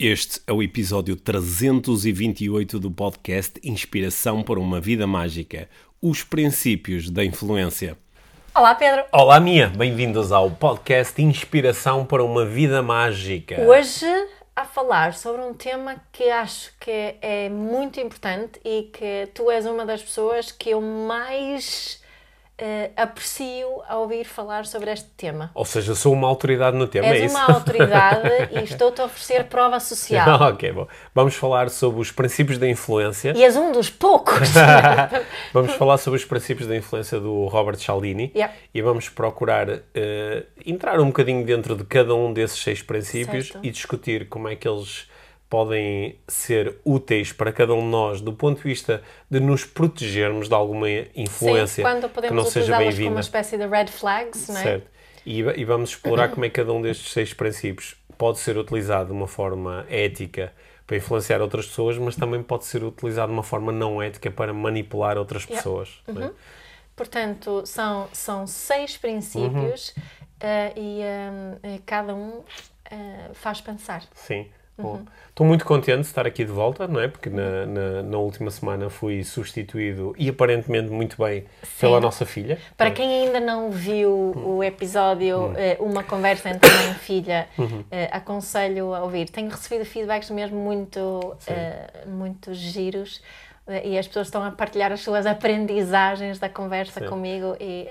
Este é o episódio 328 do podcast Inspiração para uma Vida Mágica Os Princípios da Influência. Olá, Pedro. Olá, Mia. Bem-vindos ao podcast Inspiração para uma Vida Mágica. Hoje a falar sobre um tema que acho que é muito importante e que tu és uma das pessoas que eu mais uh, aprecio a ouvir falar sobre este tema. Ou seja, sou uma autoridade no tema, és é isso? uma autoridade e estou-te a oferecer prova social. ok, bom. Vamos falar sobre os princípios da influência. E és um dos poucos. vamos falar sobre os princípios da influência do Robert Cialdini Yeah. e vamos procurar uh, entrar um bocadinho dentro de cada um desses seis princípios Certo. e discutir como é que eles podem ser úteis para cada um de nós do ponto de vista de nos protegermos de alguma influência Sim, quando que podemos não seja utilizá-las como bem-vinda. uma espécie de red flags, não é? Certo. E, e vamos explorar como é que cada um destes seis princípios pode ser utilizado de uma forma ética para influenciar outras pessoas, mas também pode ser utilizado de uma forma não ética para manipular outras Yeah. pessoas. é? Portanto, são, são seis princípios Uhum. eh, e eh, cada um eh, faz pensar. Sim. Uhum. Bom, Estou muito contente de estar aqui de volta, não é? Porque na, na, na última semana fui substituído e aparentemente muito bem pela nossa filha. Para quem ainda não viu o episódio eh, Uma Conversa entre Mãe e Filha, eh, aconselho a ouvir. Tenho recebido feedbacks mesmo muito, eh, muito giros eh, e as pessoas estão a partilhar as suas aprendizagens da conversa comigo e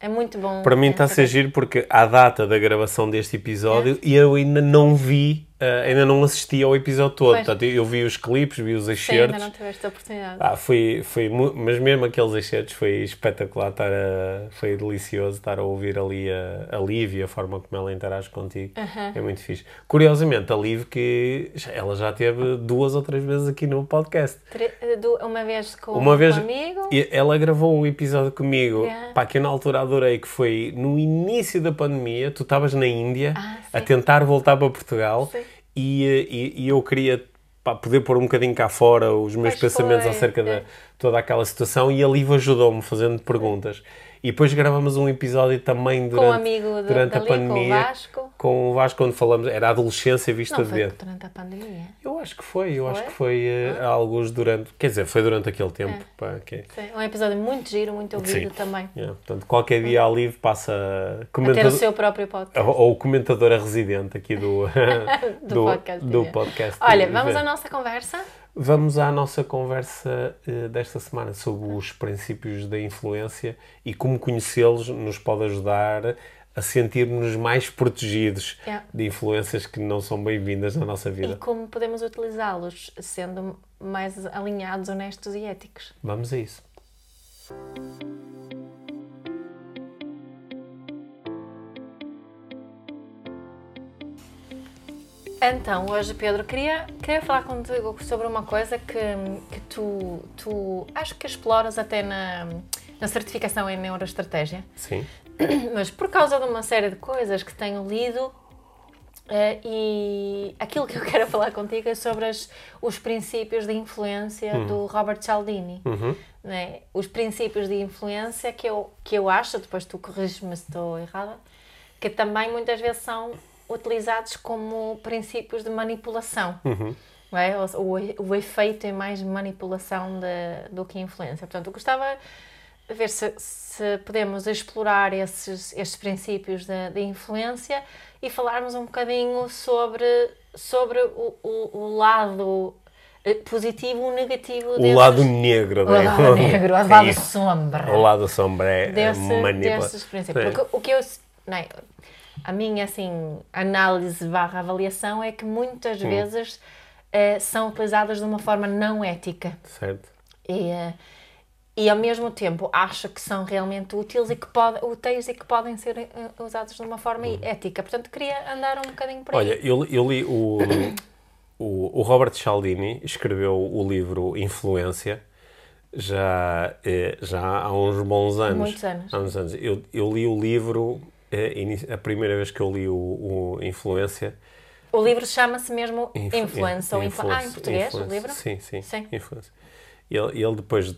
é muito bom. Para mim está a ser giro porque à data da gravação deste episódio e eu ainda não vi, eh, ainda não assisti ao episódio todo. Pois. Portanto, eu vi os clipes, vi os Sim, excertos. ainda não tiveste a oportunidade. Ah, foi, foi, mas mesmo aqueles excertos foi espetacular, estar a, foi delicioso estar a ouvir ali a, a Liv e a forma como ela interage contigo. É muito fixe. Curiosamente, a Liv que ela já teve duas ou três vezes aqui no podcast. Tre- eh, Uma vez com Uma vez comigo. ela gravou um episódio comigo, Yeah. pá, que eu na altura adorei, que foi no início da pandemia, tu estavas na Índia Ah, a sim. tentar voltar para Portugal Sim. E, e, e eu queria pá, poder pôr um bocadinho cá fora os meus Pois pensamentos foi, acerca é. de toda aquela situação e a Liv ajudou-me fazendo perguntas. E depois gravamos um episódio também durante, com o amigo de, durante a dali, com o pandemia. Vasco. Com o Vasco, quando falamos, era a adolescência vista Não de foi dentro. durante a pandemia. Eu acho que foi, eu acho Foi? que foi eh, alguns durante, quer dizer, foi durante aquele tempo. pá, que- Sim, um episódio muito giro, muito ouvido Sim. também. Yeah, portanto, qualquer dia a Liv passa A ter comentador, o seu próprio podcast. ou, ou comentadora residente aqui do, Do podcast, do podcast. Olha, vamos à nossa conversa? Vamos à nossa conversa eh, desta semana sobre os princípios da influência e como conhecê-los nos pode ajudar a sentir-nos mais protegidos Yeah. de influências que não são bem-vindas na nossa E vida. como podemos utilizá-los sendo mais alinhados, honestos e éticos. Vamos a isso. Então, hoje, Pedro, queria, queria falar contigo sobre uma coisa que, que tu, tu acho que exploras até na, na certificação em neuroestratégia. Sim. mas por causa de uma série de coisas que tenho lido eh, e aquilo que eu quero falar contigo é sobre as- os princípios de influência do Robert Cialdini. Uhum. né? Os princípios de influência que eu, que eu acho, depois tu corriges-me se estou errada, que também muitas vezes são utilizados como princípios de manipulação. não é? O, o, efeito é mais manipulação de- do que influência. Portanto, eu gostava de ver se, se podemos explorar esses, estes princípios de, de influência e falarmos um bocadinho sobre, sobre o, o, o lado eh, positivo ou negativo O desses, lado negro, o né? lado negro, o lado sombra O lado sombra é, é desse, manipula- desses princípios. Sim. Porque o que eu, não é, a minha assim, análise barra avaliação é que muitas Hum. vezes eh, são utilizadas de uma forma não ética Certo. e, eh, e ao mesmo tempo acho que são realmente úteis e que, pode, úteis e que podem ser eh, usados de uma forma ética. Portanto, queria andar um bocadinho por aí. Hum. Olha, eu, eu li o, o, o Robert Cialdini escreveu o livro Influência já, já há uns bons anos. Muitos anos. Há uns anos. Eu, eu li o livro, a primeira vez que eu li o, o Influência. o livro chama-se mesmo Influ- Influence ou Influ... Ah, em Influence, português, o Influence. livro? Sim, sim. Sim. Influence. Ele, ele depois uh,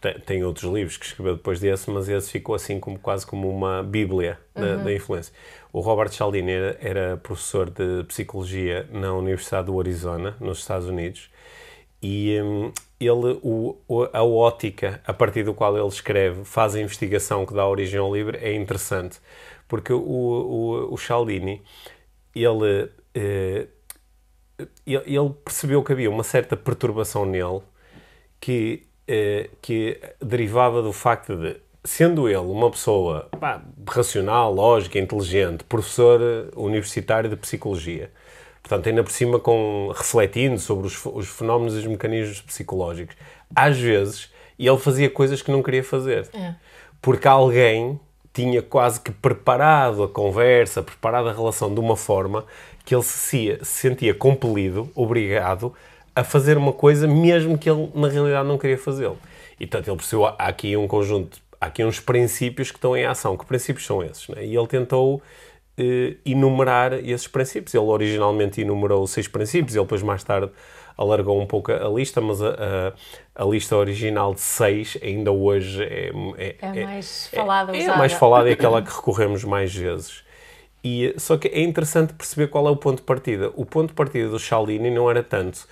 tem, tem, outros livros que escreveu depois desse, mas esse ficou assim como, quase como uma bíblia da, uhum. da influência. O Robert Cialdini era, era, professor de psicologia na Universidade do Arizona, nos Estados Unidos, e um, ele, o, a ótica a partir do qual ele escreve, faz a investigação que dá origem ao livro, é interessante, porque o, o, o Cialdini, ele, eh, ele percebeu que havia uma certa perturbação nele que, eh, que derivava do facto de, sendo ele uma pessoa pá, racional, lógica, inteligente, professor universitário de psicologia, portanto, ainda por cima com, refletindo sobre os, os fenómenos e os mecanismos psicológicos, às vezes ele fazia coisas que não queria fazer. É. Porque alguém tinha quase que preparado a conversa, preparado a relação de uma forma que ele se sentia compelido, obrigado, a fazer uma coisa mesmo que ele na realidade não queria fazê-lo. E portanto ele percebeu, há aqui um conjunto, há aqui uns princípios que estão em ação. Que princípios são esses? Né? E ele tentou eh, enumerar esses princípios. Ele originalmente enumerou seis princípios, ele depois mais tarde alargou um pouco a lista, mas a, a, a lista original de seis ainda hoje é, é, é mais falada. É, é, mais falada e aquela que recorremos mais vezes. E, só que é interessante perceber qual é o ponto de partida. O ponto de partida do Cialdini não era tanto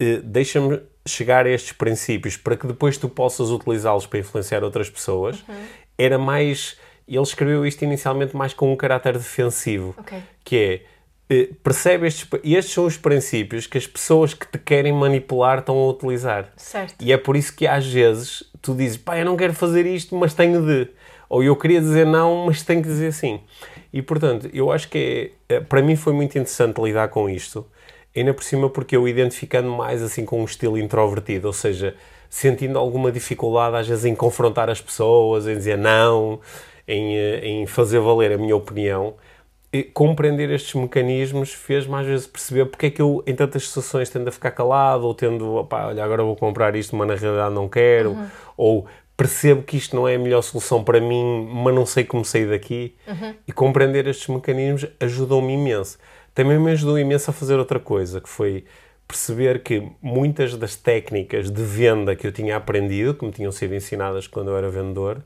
eh, deixa-me chegar a estes princípios para que depois tu possas utilizá-los para influenciar outras pessoas. Uhum. Era mais... Ele escreveu isto inicialmente mais com um caráter defensivo, okay. que é eh, percebe estes, estes são os princípios que as pessoas que te querem manipular estão a utilizar. Certo. E é por isso que às vezes tu dizes, pá, eu não quero fazer isto, mas tenho de. Ou eu queria dizer não, mas tenho que dizer sim. E portanto, eu acho que é, é para mim foi muito interessante lidar com isto, ainda por cima porque eu identificando mais assim com um estilo introvertido, ou seja, sentindo alguma dificuldade às vezes em confrontar as pessoas, em dizer não, em, eh, em fazer valer a minha opinião compreender estes mecanismos fez-me às vezes perceber porque é que eu em tantas situações tendo a ficar calado ou tendo, opá, olha, agora vou comprar isto, mas na realidade não quero, uhum. ou percebo que isto não é a melhor solução para mim, mas não sei como sair daqui. Uhum. E compreender estes mecanismos ajudou-me imenso. Também me ajudou imenso a fazer outra coisa, que foi perceber que muitas das técnicas de venda que eu tinha aprendido, que me tinham sido ensinadas quando eu era vendedor,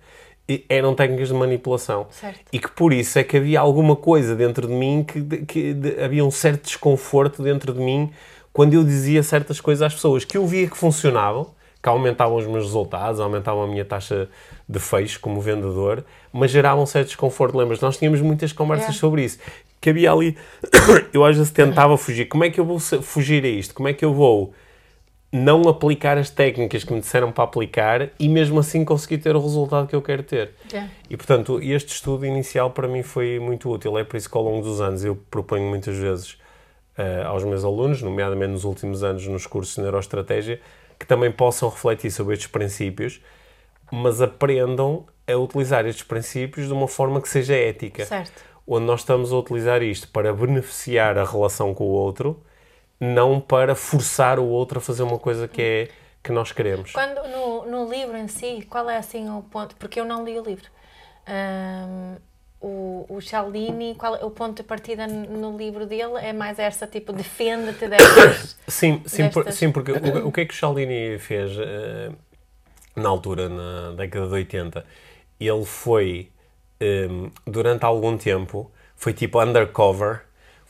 eram técnicas de manipulação. Certo. E que por isso é que havia alguma coisa dentro de mim que, que de, havia um certo desconforto dentro de mim quando eu dizia certas coisas às pessoas que eu via que funcionavam, que aumentavam os meus resultados, aumentavam a minha taxa de fecho como vendedor, mas geravam um certo desconforto. Lembras? Nós tínhamos muitas conversas é. sobre isso. Que havia ali. eu às vezes tentava fugir. Como é que eu vou fugir a isto? Como é que eu vou não aplicar as técnicas que me disseram para aplicar e mesmo assim conseguir ter o resultado que eu quero ter. Yeah. E portanto, este estudo inicial para mim foi muito útil. É por isso que ao longo dos anos eu proponho muitas vezes uh, aos meus alunos, nomeadamente nos últimos anos nos cursos de neuroestratégia, que também possam refletir sobre estes princípios, mas aprendam a utilizar estes princípios de uma forma que seja ética. Certo. Onde nós estamos a utilizar isto para beneficiar a relação com o outro não para forçar o outro a fazer uma coisa que é que nós queremos. Quando no, no livro em si, qual é assim o ponto? Porque eu não li o livro. Um, o, o Cialdini, qual é o ponto de partida no livro dele? É mais essa tipo defende-te destas. sim, sim, destas... Por, sim porque o, o, que é que o Cialdini fez uh, na altura, na década de 80? Ele foi um, durante algum tempo, foi tipo undercover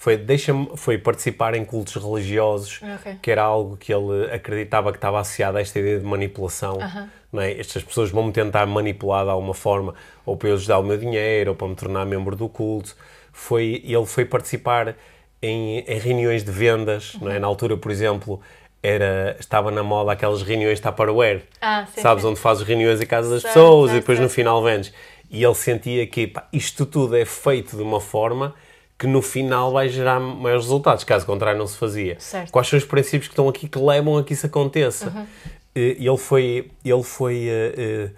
foi, deixa foi participar em cultos religiosos, okay. que era algo que ele acreditava que estava associado a esta ideia de manipulação. Uh -huh. é? Estas pessoas vão me tentar manipular de alguma forma, ou para eu lhes dar o meu dinheiro, ou para me tornar membro do culto. Foi, ele foi participar em, em reuniões de vendas, uh -huh. não é? na altura, por exemplo, era, estava na moda aquelas reuniões Tupperware, ah, sim, sabes, sim. onde fazes reuniões em casa das pessoas e depois no final vendes. E ele sentia que pá, isto tudo é feito de uma forma que no final vai gerar maiores resultados, caso contrário não se fazia. Certo. Quais são os princípios que estão aqui que levam a que isso aconteça? Uhum. Ele foi, ele foi uh,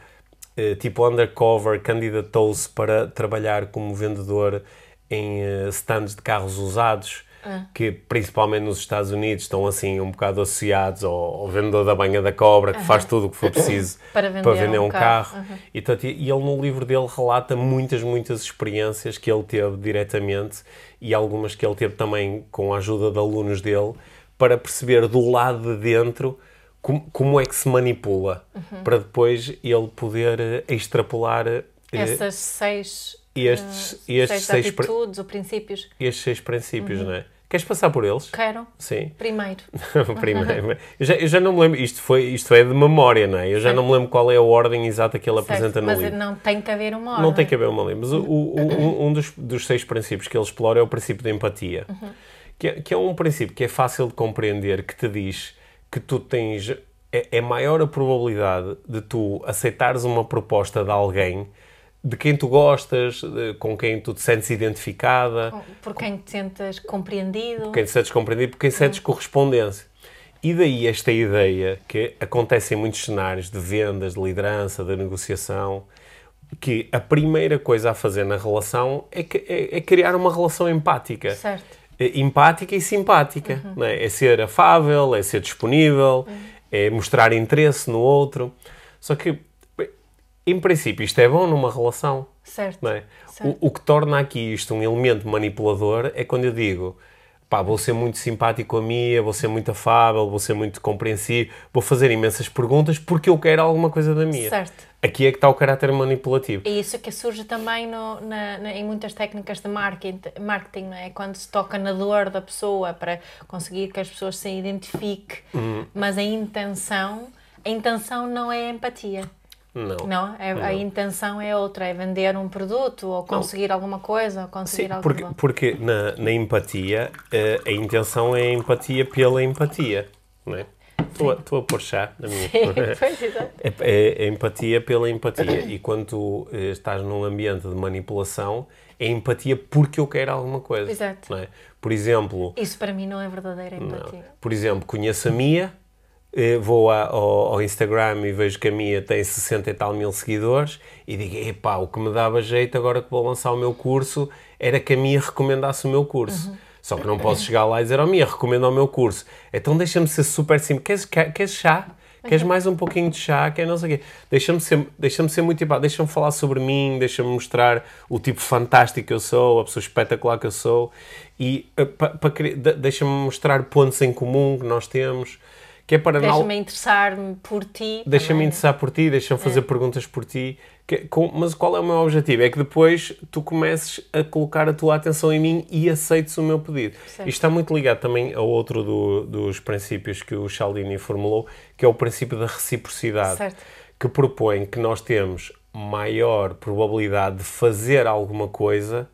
uh, tipo undercover, candidatou-se para trabalhar como vendedor em stands de carros usados ah. que principalmente nos Estados Unidos estão assim um bocado associados ao, ao vendedor da banha da cobra que uh -huh. faz tudo o que for preciso para vender, para vender um, um, carro, carro. Uh -huh. e, ele no livro dele relata muitas, muitas experiências que ele teve diretamente e algumas que ele teve também com a ajuda de alunos dele para perceber do lado de dentro como, como é que se manipula Uhum. para depois ele poder eh, extrapolar eh, Essas seis, estes- eh, estes seis seis atitudes ou princípios. estes seis princípios, Uhum. não é? Queres passar por eles? Quero, Sim. primeiro. Primeiro. Eu já, eu já não me lembro, isto, foi, isto é de memória, não é? Eu já Certo. não me lembro qual é a ordem exata que ele apresenta certo, no mas livro. não tem que haver uma ordem. Não tem que haver uma lei, mas o, o- um, um dos, dos seis princípios que ele explora é o princípio da empatia, que, é, que é um princípio que é fácil de compreender, que te diz que tu tens. É, é maior a probabilidade de tu aceitares uma proposta de alguém de quem tu gostas, de- com quem tu te sentes identificada, Por quem te sentas compreendido. quem te sentes compreendido, por quem sentes correspondência. E daí esta ideia que acontece em muitos cenários de vendas, de liderança, de negociação, que a primeira coisa a fazer na relação é, que- é- é criar uma relação empática. Certo. É empática e simpática. não é? é ser afável, é ser disponível, é mostrar interesse no outro. Só que, em princípio, isto é bom numa relação. Certo. É? Certo. O, o que torna aqui isto um elemento manipulador é quando eu digo pá, vou ser muito simpático a mim, vou ser muito afável, vou ser muito compreensivo, vou fazer imensas perguntas porque eu quero alguma coisa da minha. Certo. Aqui é que está o caráter manipulativo. É isso que surge também no- na- na- em muitas técnicas de marketing, marketing não é? Quando se toca na dor da pessoa para conseguir que as pessoas se identifiquem, Uhum. mas a intenção, a intenção não é empatia. Não. Não, é- a intenção é outra, é vender um produto ou conseguir alguma coisa, ou conseguir Sim, algo porque, bom. porque na, na empatia, eh, a intenção é a empatia pela empatia. Não é? Estou a, estou a pôr chá na minha. pois, exato. É, é- é empatia pela empatia. E quando tu eh, estás num ambiente de manipulação, é empatia porque eu quero alguma coisa. Exato. não é? Por exemplo, Isso para mim não é verdadeira empatia. por exemplo, conheço a Mia, vou a- ao, Instagram e vejo que a Mia tem 60 e tal mil seguidores e digo, epá, o que me dava jeito agora que vou lançar o meu curso era que a Mia recomendasse o meu curso. Uhum. Só que não posso chegar lá e dizer, oh Mia, recomenda o meu curso. Então deixa-me ser super simples. Queres, quer- queres chá? Queres Uhum. mais um pouquinho de chá? Quer não sei o quê? Deixa-me ser, deixa ser muito tipo, deixa-me falar sobre mim, deixa-me mostrar o tipo fantástico que eu sou, a pessoa espetacular que eu sou e eh, deixa-me mostrar pontos em comum que nós temos, que é para não- Deixa-me interessar-me por ti. Deixa-me interessar por ti, deixa-me fazer perguntas por ti. Que- com- mas qual é o meu objetivo? É que depois tu comeces a colocar a tua atenção em mim e aceites o meu pedido. Isto está muito ligado também a outro do- dos princípios que o Cialdini formulou, que é o princípio da reciprocidade, Certo. que propõe que nós temos maior probabilidade de fazer alguma coisa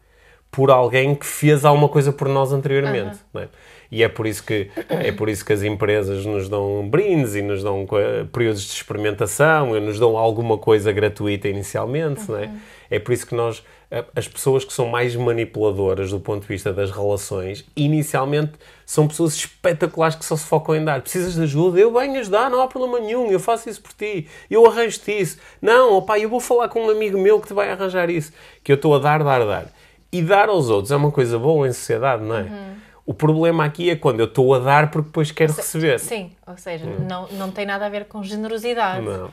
por alguém que fez alguma coisa por nós anteriormente. é? E é por isso que é por isso que as empresas nos dão brindes e nos dão períodos de experimentação, e nos dão alguma coisa gratuita inicialmente, não é? É por isso que nós as pessoas que são mais manipuladoras do ponto de vista das relações, inicialmente são pessoas espetaculares que só se focam em dar. Precisas de ajuda? Eu venho ajudar, não há problema nenhum, eu faço isso por ti, eu arranjo-te isso. Não, opá, eu vou falar com um amigo meu que te vai arranjar isso. Que eu estou a dar, dar, dar. E dar aos outros é uma coisa boa em sociedade, não é? O problema aqui é quando eu estou a dar porque depois quero receber. Sim, ou seja, não, não tem nada a ver com generosidade. Não.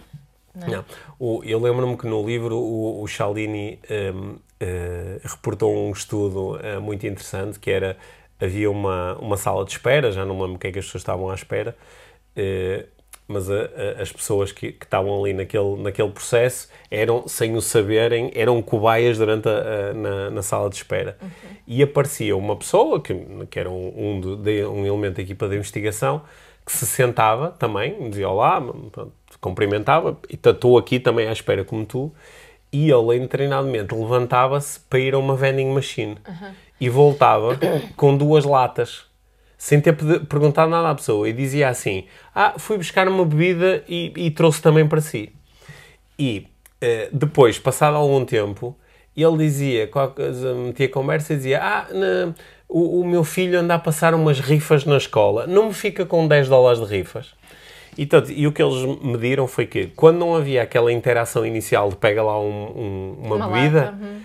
Não. O- eu lembro-me que no livro o, o Cialdini hum, eh, reportou um estudo eh, muito interessante que era havia uma, uma sala de espera, já não me lembro o que é que as pessoas estavam à espera, eh, mas a- a- as pessoas que, que estavam ali naquele, naquele processo eram, sem o saberem, eram cobaias durante a, na, na sala de espera. E aparecia uma pessoa, que, que era um, um, de- um elemento da equipa de investigação, que se sentava também, dizia olá, pronto, cumprimentava, e estou aqui também à espera como tu, e ele, momento, levantava-se para ir a uma vending machine. E voltava com duas latas, sem ter perguntado nada à pessoa, e dizia assim: Ah, fui buscar uma bebida e, e trouxe também para si. E eh, depois, passado algum tempo, ele dizia, metia conversa e dizia: Ah, na- o, o meu filho anda a passar umas rifas na escola, não me fica com 10 dólares de rifas. E, tanto, e o que eles mediram foi que, quando não havia aquela interação inicial de pega lá um- um- uma, Uma bebida, lata, uhum.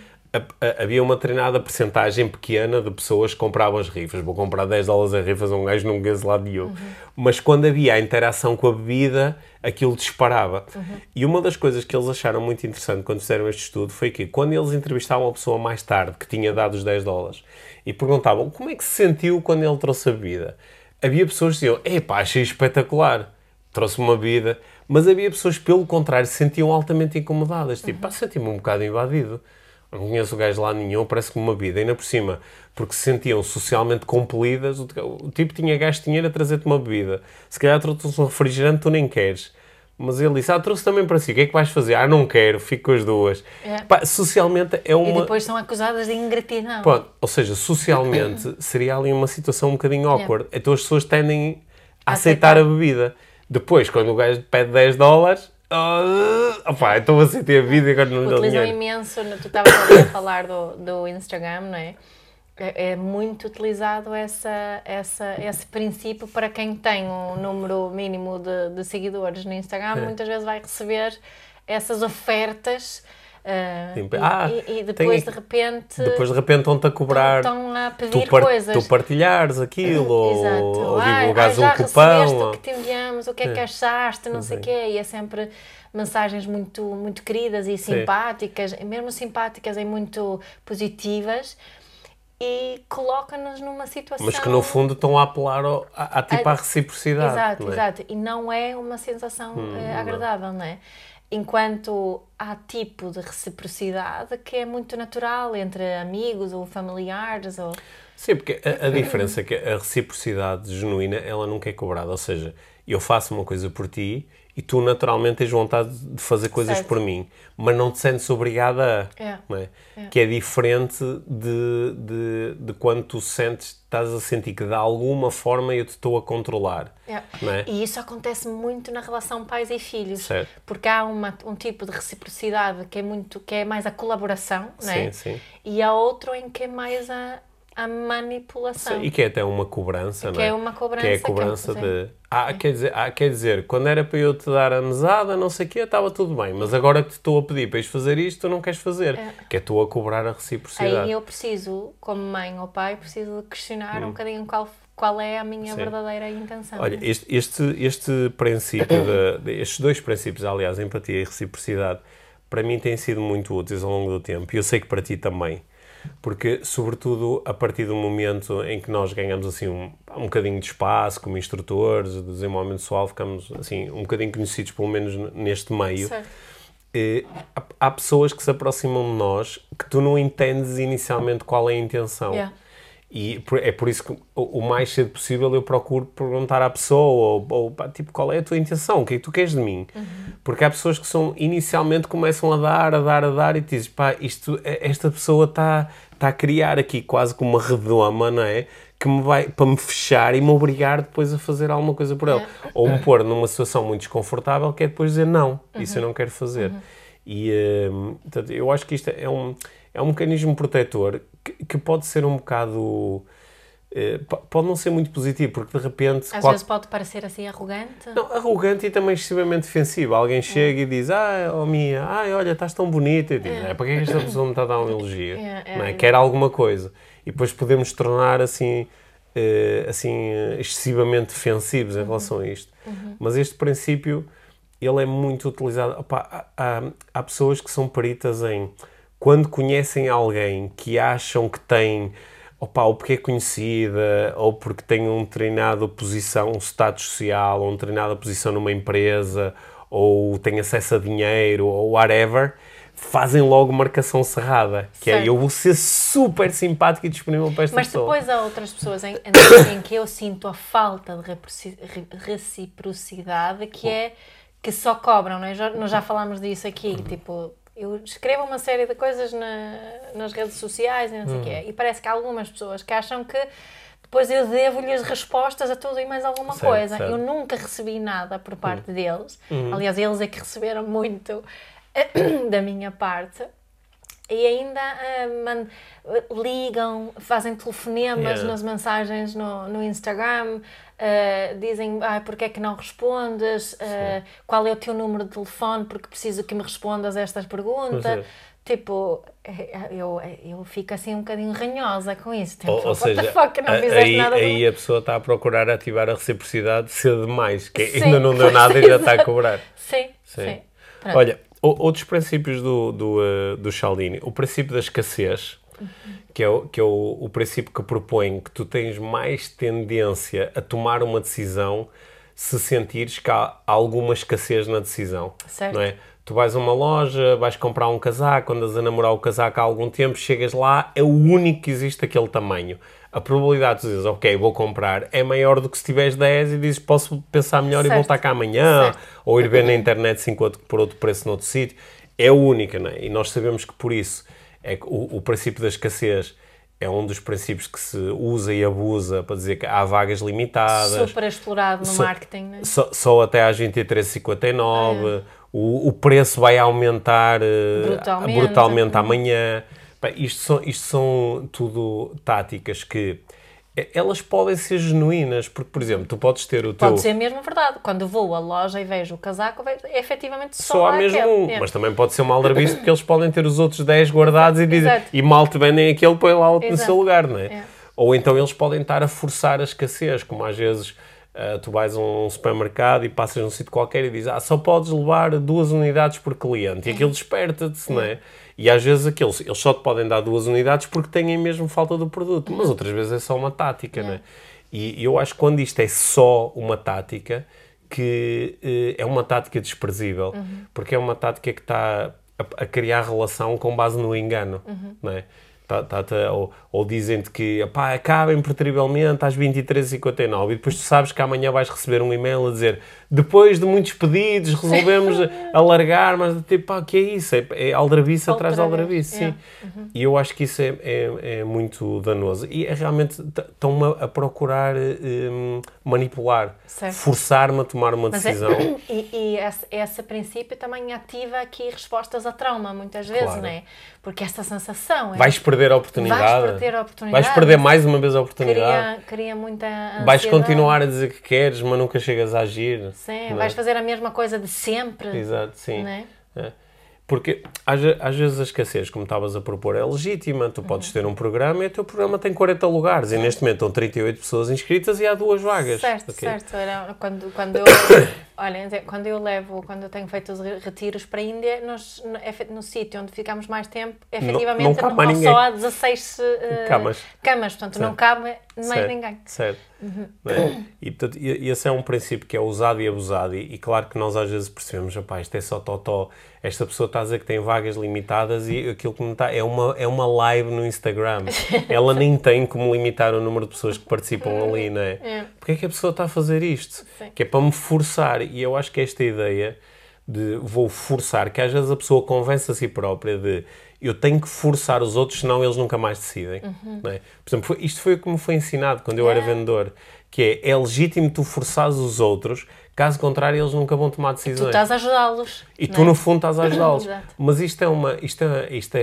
Havia uma treinada percentagem pequena de pessoas que compravam as rifas. Vou comprar 10 dólares a rifas a um gajo num de eu. Mas quando havia a interação com a bebida, aquilo disparava. E uma das coisas que eles acharam muito interessante quando fizeram este estudo foi que, quando eles entrevistavam a pessoa mais tarde, que tinha dado os 10 dólares, e perguntavam como é que se sentiu quando ele trouxe a bebida, havia pessoas que diziam: Epá, achei espetacular. trouxe-me uma bebida. Mas havia pessoas, pelo contrário, se sentiam altamente incomodadas. Tipo, pá, senti-me um bocado invadido. Não conheço o gajo lá nenhum, parece que uma vida. Ainda por cima, porque se sentiam socialmente compelidas, o, o tipo tinha gasto dinheiro a trazer-te uma bebida. Se calhar trouxe um refrigerante, tu nem queres. Mas ele disse, ah, trouxe também para si, o que é que vais fazer? Ah, não quero, fico com as duas. É. Pá, socialmente é uma... E depois são acusadas de ingratidão. Pronto, ou seja, socialmente seria ali uma situação um bocadinho awkward. Então as pessoas tendem a aceitar, Aceitar. a bebida. Depois, quando o gajo pede 10 dólares, oh, opá, então aceitei a bebida e agora não dou Utilizam imenso, tu estavas a falar do, do Instagram, não é? É é muito utilizado essa, essa, esse princípio para quem tem um número mínimo de, de seguidores no Instagram, É. muitas vezes vai receber essas ofertas ah, Sim, e, ah, e- e depois tem- de repente Depois de repente estão-te a cobrar estão a tu, pedir par- coisas. tu partilhares aquilo ou, Exato. ou Ai, divulgares já um cupão. ou- o que te enviamos, o que é que achaste, não sei o quê. E é sempre mensagens muito, muito queridas e simpáticas, mesmo simpáticas e muito positivas. E coloca-nos numa situação... Mas que no fundo estão a apelar ao, a, a, tipo à reciprocidade. Exato, não é? exato. E não é uma sensação eh, agradável, não é? Enquanto há tipo de reciprocidade que é muito natural entre amigos ou familiares ou... Sim, porque a, a diferença é que a reciprocidade genuína, ela nunca é cobrada. Ou seja, eu faço uma coisa por ti e tu naturalmente tens vontade de fazer coisas Certo. por mim, mas não te sentes obrigada a. É. Não é? Que é diferente de, de, de quando tu sentes, estás a sentir que de alguma forma eu te estou a controlar. É. É? E isso acontece muito na relação pais e filhos. Certo. Porque há uma, um tipo de reciprocidade que é muito que é mais a colaboração, é? Sim, sim. E há outro em que é mais a, a manipulação. E que é até uma cobrança, Que não é? é uma cobrança Que é a que é- cobrança sim. de. Ah, quer dizer, ah, quer dizer, quando era para eu te dar a mesada, não sei o quê, estava tudo bem. Mas agora que te estou a pedir para ires fazer isto, tu não queres fazer. Que é tu a cobrar a reciprocidade. Aí eu preciso, como mãe ou pai, preciso questionar um bocadinho qual, qual é a minha Hum. Sim. verdadeira intenção. Olha, este, este, este princípio, de, de- estes dois princípios, aliás, empatia e reciprocidade, para mim têm sido muito úteis ao longo do tempo. E eu sei que para ti também. Porque, sobretudo, a partir do momento em que nós ganhamos assim um, um bocadinho de espaço como instrutores de desenvolvimento pessoal, ficamos assim um bocadinho conhecidos, pelo menos neste meio, Certo. eh, há, há pessoas que se aproximam de nós que tu não entendes inicialmente qual é a intenção. Yeah. E é por isso que o, mais cedo possível eu procuro perguntar à pessoa, ou, ou, tipo, qual é a tua intenção? O que é que tu queres de mim? Porque há pessoas que são, inicialmente começam a dar, a dar, a dar, e dizes, pá, isto, é- esta pessoa está tá a criar aqui quase como uma redoma, não é? Que me vai, para me fechar e me obrigar depois a fazer alguma coisa por ela. Ou me pôr numa situação muito desconfortável que é depois dizer, não, isso eu não quero fazer. E, hum, portanto, eu acho que isto é um, é um mecanismo protetor que, que pode ser um bocado. eh, po- pode não ser muito positivo, porque de repente. Às qual- vezes pode parecer assim arrogante. não, arrogante e também excessivamente defensivo. Alguém chega e diz: Ah, oh minha, ai, olha, estás tão bonita. E diz: é. para que é que esta pessoa me está a dar um elogio? É, é, é? é. Quer alguma coisa. E depois podemos tornar assim, eh, assim excessivamente defensivos em relação a isto. Mas este princípio, ele é muito utilizado. Opá, há, há- há pessoas que são peritas em quando conhecem alguém que acham que tem opa, ou porque é conhecida, ou porque tem um treinado posição, um status social, ou um treinada posição numa empresa, ou tem acesso a dinheiro, ou whatever, fazem logo marcação cerrada, que é eu vou ser super simpático e disponível para esta Mas pessoa. depois há outras pessoas em, em- que eu sinto a falta de reciprocidade, que é que só cobram, não é? Nós já falámos disso aqui, tipo, eu escrevo uma série de coisas na- nas redes sociais e não sei o quê, e parece que há algumas pessoas que acham que depois eu devo-lhes respostas a tudo e mais alguma Certo, coisa. certo. Eu nunca recebi nada por parte deles. Aliás, eles é que receberam muito da minha parte. E ainda ah, man- ligam, fazem telefonemas Yeah. nas mensagens no, no Instagram, ah, dizem ah, porque é que não respondes, Ah, qual é o teu número de telefone, porque preciso que me respondas estas perguntas. É. Tipo, eh, eu, eu fico assim um bocadinho ranhosa com isso. Tipo, Ou, ou seja, fuck, não fizeste aí, nada aí a pessoa está a procurar ativar a reciprocidade cedo demais, que Sim, ainda não deu nada e já está a cobrar. Sim, Sim. sim. Olha, outros princípios do, do, eh, do Cialdini. O princípio da escassez, que é, o, que é o, o princípio que propõe que tu tens mais tendência a tomar uma decisão se sentires que há alguma escassez na decisão. Certo. Não é? Tu vais a uma loja, vais comprar um casaco, andas a namorar o casaco há algum tempo, chegas lá, é o único que existe aquele tamanho. A probabilidade de dizeres, ok, vou comprar, é maior do que se tiveres 10 e dizes, posso pensar melhor Certo. e voltar cá amanhã, Certo. ou ir ver na internet se encontro por outro preço noutro sítio. É única, não é? E nós sabemos que por isso é que o, o princípio da escassez é um dos princípios que se usa e abusa para dizer que há vagas limitadas. Super explorado no Só- marketing, né? Só, só até às 23h59, o, o preço vai aumentar eh, Brutalmente. brutalmente amanhã. Bem, isto, são, isto são tudo táticas que eh, elas podem ser genuínas, porque, por exemplo, tu podes ter o teu. Pode ser mesmo verdade. Quando vou à loja e vejo o casaco, vejo, é efetivamente só, Só há mesmo um, É. mas também pode ser uma aldrabice porque eles podem ter os outros 10 guardados e, dizem, Exato. e mal te vendem aquele, põe lá outro no seu lugar, não é? É. Ou então eles podem estar a forçar a escassez, como às vezes ah, tu vais a um supermercado e passas num sítio qualquer e dizes ah, só podes levar duas unidades por cliente e aquilo desperta-te, não é? E às vezes aqueles, eles só te podem dar duas unidades porque têm mesmo falta do produto, mas outras vezes é só uma tática, não é? E eu acho que quando isto é só uma tática, que eh, é uma tática desprezível, porque é uma tática que está a, a criar relação com base no engano, não é? Tá, tá, tá, ou, ou dizem-te que pá, acaba impreterivelmente às 23h59 e depois tu sabes que amanhã vais receber um e-mail a dizer depois de muitos pedidos resolvemos alargar, mas tipo, pá, que é isso? É, é aldrabice atrás de Aldrabice, sim. é. E eu acho que isso é, é, é muito danoso. E é realmente estão-me a, procurar hum, manipular, forçar-me a tomar uma Mas é, decisão. e, e esse, esse princípio também ativa aqui respostas a trauma, muitas vezes, Claro. não é? Porque esta sensação é. Vais perder a oportunidade. Vais perder a oportunidade. Vais perder mais uma vez a oportunidade. Cria, cria muita ansiedade. Vais continuar a dizer que queres, mas nunca chegas a agir. Sim, é? vais fazer a mesma coisa de sempre. Exato, sim. É? É. Porque às, às vezes a escassez, como estavas a propor, é legítima. Tu podes Uhum. ter um programa e o teu programa tem 40 lugares e neste momento estão 38 pessoas inscritas e há duas vagas. Certo, Ok? certo. Era quando, quando eu, olha, quando eu levo, quando eu tenho feito os re- retiros para a Índia, nós, no, efe- no sítio onde ficamos mais tempo, efetivamente não não ninguém. só há 16 eh, Camas. camas, portanto não Certo. cabe mais Certo, ninguém. Certo. Não é? E, portanto, esse é um princípio que é usado e abusado. E, e claro que nós às vezes percebemos, rapaz, isto é só totó. Esta pessoa está a dizer que tem vagas limitadas e aquilo que não está é uma, é uma live no Instagram. Ela nem tem como limitar o número de pessoas que participam ali, não é? É. Porque é que a pessoa está a fazer isto? Sim. Que é para me forçar. E eu acho que esta ideia de vou forçar, que às vezes a pessoa convence a si própria de eu tenho que forçar os outros, senão eles nunca mais decidem. Não é? Por exemplo, foi- isto foi o que me foi ensinado quando eu era É. vendedor, que é, é legítimo tu forçares os outros, caso contrário eles nunca vão tomar Tu decisões. estás a ajudá-los. E tu, é? no fundo, estás a ajudá-los. Mas isto é, uma, isto é, isto é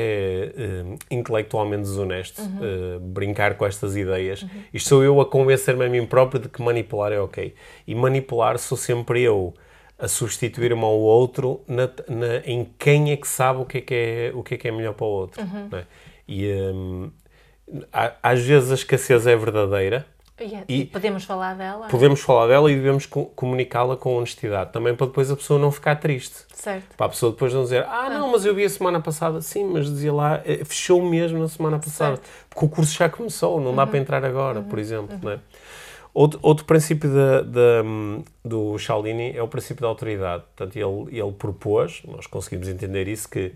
eh, intelectualmente desonesto, Uhum. eh, brincar com estas ideias. Isto sou eu a convencer-me a mim próprio de que manipular é ok. E manipular sou sempre eu a substituir-me ao outro na, na- em quem é que sabe o que é que é, o que é, que é melhor para o outro. Uhum. é? E hum, a- às vezes a escassez é verdadeira. E, é- E- podemos falar dela. Podemos falar dela e devemos co- comunicá-la com honestidade. Também para depois a pessoa não ficar triste. Certo. Para a pessoa depois não dizer, ah, não, mas eu vi a semana passada. Sim, mas dizia lá, eh, fechou mesmo na semana passada. Certo. Porque o curso já começou, não dá para entrar agora, por exemplo. Não é? Outro, outro princípio da, hum, do Cialdini é o princípio da autoridade. Portanto, ele, ele propôs, nós conseguimos entender isso, que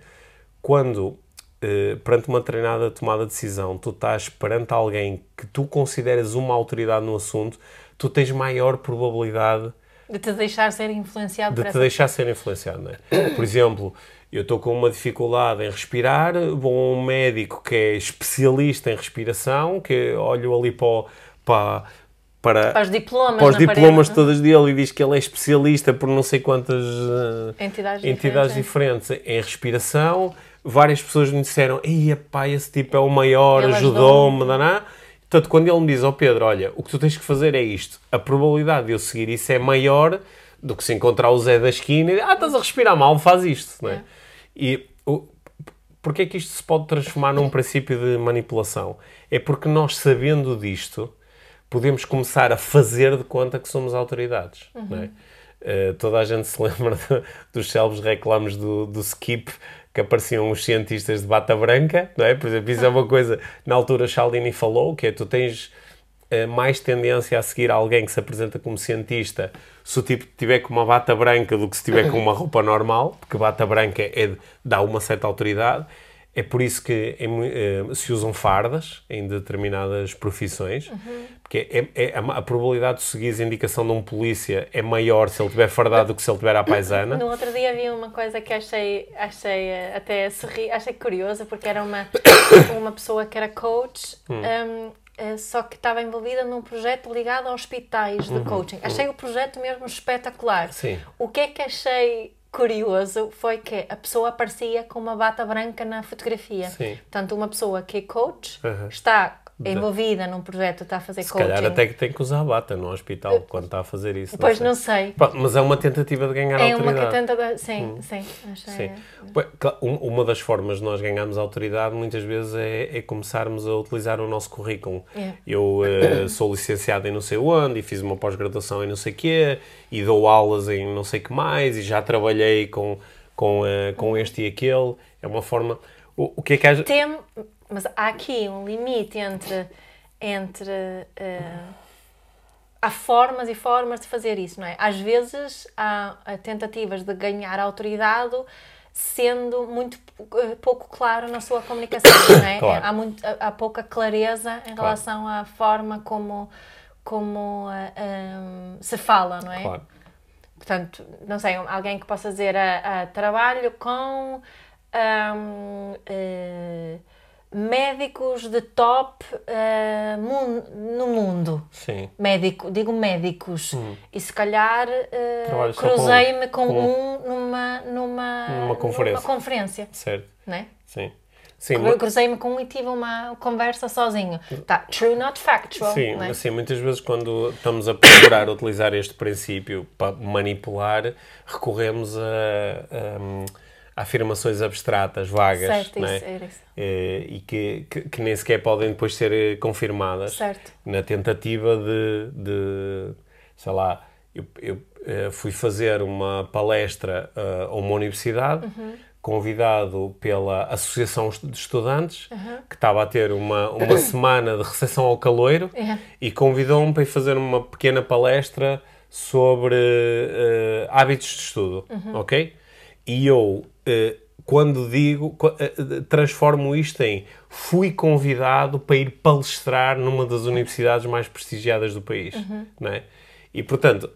quando, eh, perante uma treinada tomada de decisão, tu estás perante alguém que tu consideras uma autoridade no assunto, tu tens maior probabilidade De te deixar ser influenciado de te deixar ser influenciado, não é? Por exemplo, eu estou com uma dificuldade em respirar, vou a um médico que é especialista em respiração, que olho ali para, o- para, para, Para os diplomas para os diplomas parede, todos dele e diz que ele é especialista por não sei quantas eh, Entidades entidades diferentes, diferentes em respiração. Várias pessoas me disseram, ei, pá, esse tipo é o maior, ajudou-me, ajudou-me." daná. Portanto, quando ele me diz, ó Pedro, olha, o que tu tens que fazer é isto, a probabilidade de eu seguir isso é maior do que se encontrar o Zé da esquina e, ah, estás a respirar mal, faz isto, não é? E o, porque é que isto se pode transformar num princípio de manipulação? É porque nós, sabendo disto, podemos começar a fazer de conta que somos autoridades, não é? Eh, toda a gente se lembra de- dos célebres reclames do, do Skip que apareciam os cientistas de bata branca, não é? Por exemplo, isso é uma coisa, na altura Cialdini falou, que é tu tens uh, mais tendência a seguir alguém que se apresenta como cientista se o tipo tiver com uma bata branca do que se tiver com uma roupa normal, porque bata branca é, dá uma certa autoridade. É por isso que é, se usam fardas em determinadas profissões, uhum. porque é, é, a, a, probabilidade de seguir a indicação de um polícia é maior se ele tiver fardado do que se ele tiver à paisana. No outro dia vi uma coisa que achei, achei eh, até sorri, achei curiosa, porque era uma, uma pessoa que era coach. Hum. Um, eh, só que estava envolvida num projeto ligado a hospitais de uhum. coaching. Achei o projeto mesmo espetacular. Sim. O que é que achei curioso foi que a pessoa aparecia com uma bata branca na fotografia. Sim. Portanto, uma pessoa que é coach uhum. está envolvida num projeto, está a fazer Se coaching. Se calhar até que tem que usar bata no hospital quando está a fazer isso. Pois não sei. Não sei. Mas é uma tentativa de ganhar é autoridade. É uma tentativa, sim, hum. sim. sim. Uma das formas de nós ganharmos autoridade muitas vezes é, é começarmos a utilizar o nosso currículo. Yeah. Eu uh, sou licenciado em não sei onde e fiz uma pós-graduação em não sei quê e dou aulas em não sei que mais e já trabalhei com, com, uh, com este e aquele. É uma forma... O, o que é que há... Tem mas há aqui um limite entre, entre uh, há formas e formas de fazer isso, não é? Às vezes há tentativas de ganhar autoridade sendo muito uh, pouco claro na sua comunicação, não é? Claro. Há, muito, há pouca clareza em claro. relação à forma como, como um, se fala, não é? Claro. Portanto, não sei, alguém que possa dizer a, trabalho com um, uh, médicos de top uh, mun no mundo. Sim. Médico, digo médicos. Hum. E se calhar uh, cruzei-me com, com, um numa, numa, numa conferência. Numa conferência. Certo. Né? Sim. Sim, Cruzei-me com um e tive uma conversa sozinho. Tá, true, not factual. Sim, né? assim, muitas vezes quando estamos a procurar utilizar este princípio para manipular, recorremos a, a afirmações abstratas, vagas, certo, né? isso, era isso. Eh, e que, que, que, nem sequer podem depois ser eh, confirmadas certo. na tentativa de, de sei lá, eu, eu eh, fui fazer uma palestra uh, a uma universidade uhum. convidado pela Associação de Estudantes uhum. que estava a ter uma, uma semana de recepção ao caloiro uhum. e convidou-me para ir fazer uma pequena palestra sobre uh, hábitos de estudo, uhum. ok? E eu quando digo, eh, transformo isto em fui convidado para ir palestrar numa das universidades mais prestigiadas do país. Uhum. Não é? E, portanto,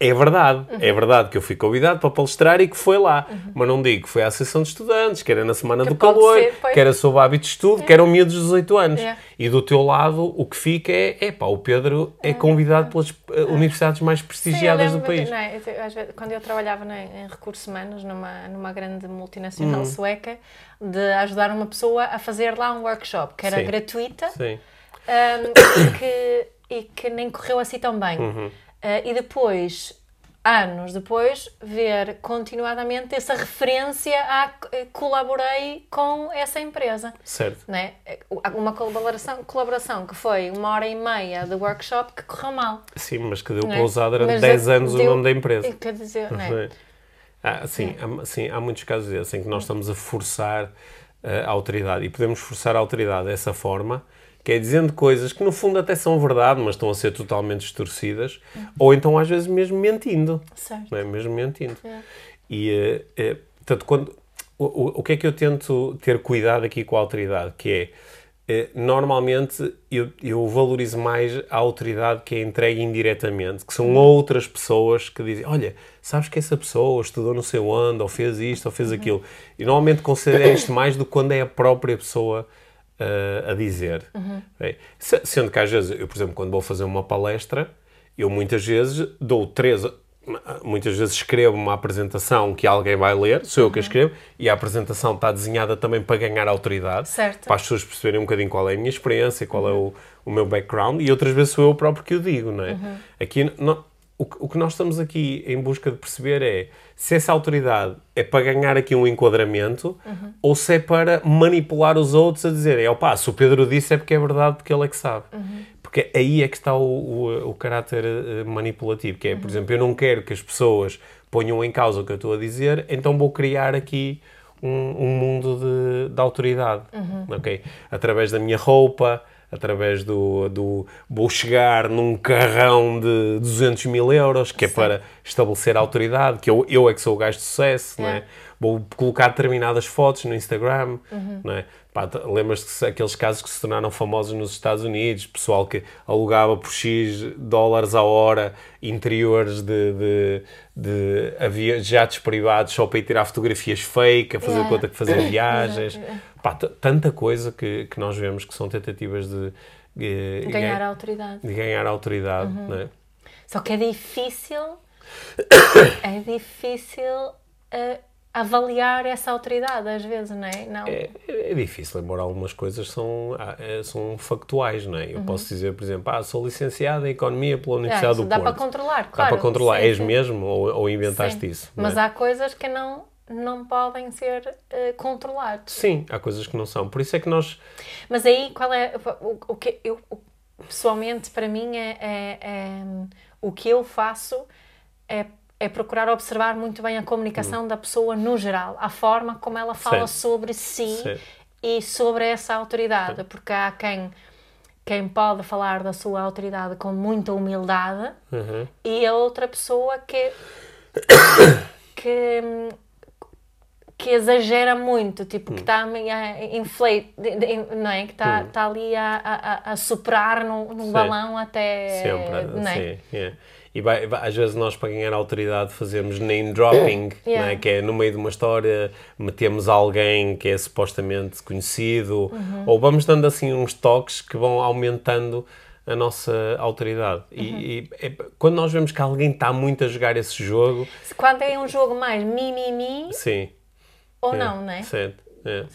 é verdade, uhum. é verdade que eu fui convidado para palestrar e que foi lá, uhum. mas não digo que foi à Associação de Estudantes, que era na Semana que do Calor, ser, que era sobre hábitos de estudo, é. que eram miúdos de 18 anos. É. E do teu lado, o que fica é, é pá, o Pedro é, é. convidado pelas é. universidades mais prestigiadas Sim, do país. Não, é? eu, quando eu trabalhava em recursos humanos numa, numa grande multinacional uhum. sueca, de ajudar uma pessoa a fazer lá um workshop, que era Sim. gratuita Sim. Um, e, que, e que nem correu assim tão bem. Uh, e depois, anos depois, ver continuadamente essa referência a eh, colaborei com essa empresa. Certo. Né? Uma colaboração, colaboração que foi uma hora e meia de workshop que correu mal. Sim, mas que deu para usar durante 10 anos deu, o nome da empresa. Quer dizer, né? ah, sim, há, sim, há muitos casos desses em que nós estamos a forçar uh, a autoridade e podemos forçar a autoridade dessa forma que é dizendo coisas que no fundo até são verdade, mas estão a ser totalmente distorcidas, uhum. ou então às vezes mesmo mentindo. Certo. Não é? Mesmo mentindo. É. E, uh, portanto, quando, o, o, que é que eu tento ter cuidado aqui com a autoridade? Que é, uh, normalmente eu, eu valorizo mais a autoridade que é entregue indiretamente, que são outras pessoas que dizem, olha, sabes que essa pessoa estudou não sei onde, ou fez isto, ou fez uhum. aquilo. E normalmente considero isto mais do que quando é a própria pessoa uh, a dizer. Uhum. Sendo que às vezes, eu por exemplo, quando vou fazer uma palestra, eu muitas vezes dou três, muitas vezes escrevo uma apresentação que alguém vai ler, sou eu que a uhum. escrevo, e a apresentação está desenhada também para ganhar autoridade, certo. para as pessoas perceberem um bocadinho qual é a minha experiência, qual uhum. é o, o meu background, e outras vezes sou eu próprio que o digo, não é? Uhum. Aqui, não, o, o que nós estamos aqui em busca de perceber é se essa autoridade é para ganhar aqui um enquadramento uhum. ou se é para manipular os outros a dizer, é opá, se o Pedro disse é porque é verdade, porque ele é que sabe. Uhum. Porque aí é que está o, o, o caráter uh, manipulativo, que é, por uhum. exemplo, eu não quero que as pessoas ponham em causa o que eu estou a dizer, então vou criar aqui um, um mundo de, de autoridade, uhum. ok? Através da minha roupa, através do, do vou chegar num carrão de 200 mil euros, que é Sim. para estabelecer autoridade, que eu, eu é que sou o gajo de sucesso, é. não é? Vou colocar determinadas fotos no Instagram, uhum. não é? Lembras-te aqueles casos que se tornaram famosos nos Estados Unidos, pessoal que alugava por X dólares a hora interiores de, de, de havia jatos privados só para ir tirar fotografias fake, a fazer yeah. conta que fazia viagens. Pá, tanta coisa que, que nós vemos que são tentativas de, de ganhar ganha, autoridade. De ganhar autoridade, uhum. não é? Só que é difícil. é difícil. Uh, avaliar essa autoridade às vezes, não é? Não. É, é difícil, embora algumas coisas são, ah, é, são factuais, não é? Eu uhum. posso dizer, por exemplo, ah, sou licenciada em Economia pela Universidade ah, do dá Porto. Dá para controlar, claro. Dá para controlar, sim, és sim. mesmo ou, ou inventaste sim. isso? Mas é? há coisas que não, não podem ser uh, controlados. Sim, há coisas que não são. Por isso é que nós... Mas aí, qual é... O, o que eu... Pessoalmente, para mim, é, é, é o que eu faço é é procurar observar muito bem a comunicação hum. da pessoa no geral, a forma como ela fala sobre si e sobre essa autoridade, porque há quem quem pode falar da sua autoridade com muita humildade uhum. e a outra pessoa que que que exagera muito, tipo, que está hum. a inflate, não é? Que está hum. tá ali a, a, a soprar no, no balão até... Sempre, não é? sim. Yeah. E vai, vai, às vezes nós, para ganhar autoridade, fazemos name dropping, yeah. é? que é no meio de uma história, metemos alguém que é supostamente conhecido, uhum. ou vamos dando assim uns toques que vão aumentando a nossa autoridade. Uhum. E, e é, quando nós vemos que alguém está muito a jogar esse jogo. Quando é um jogo mais mi-mi-mi. Sim. Ou é, não, não é? Certo. É.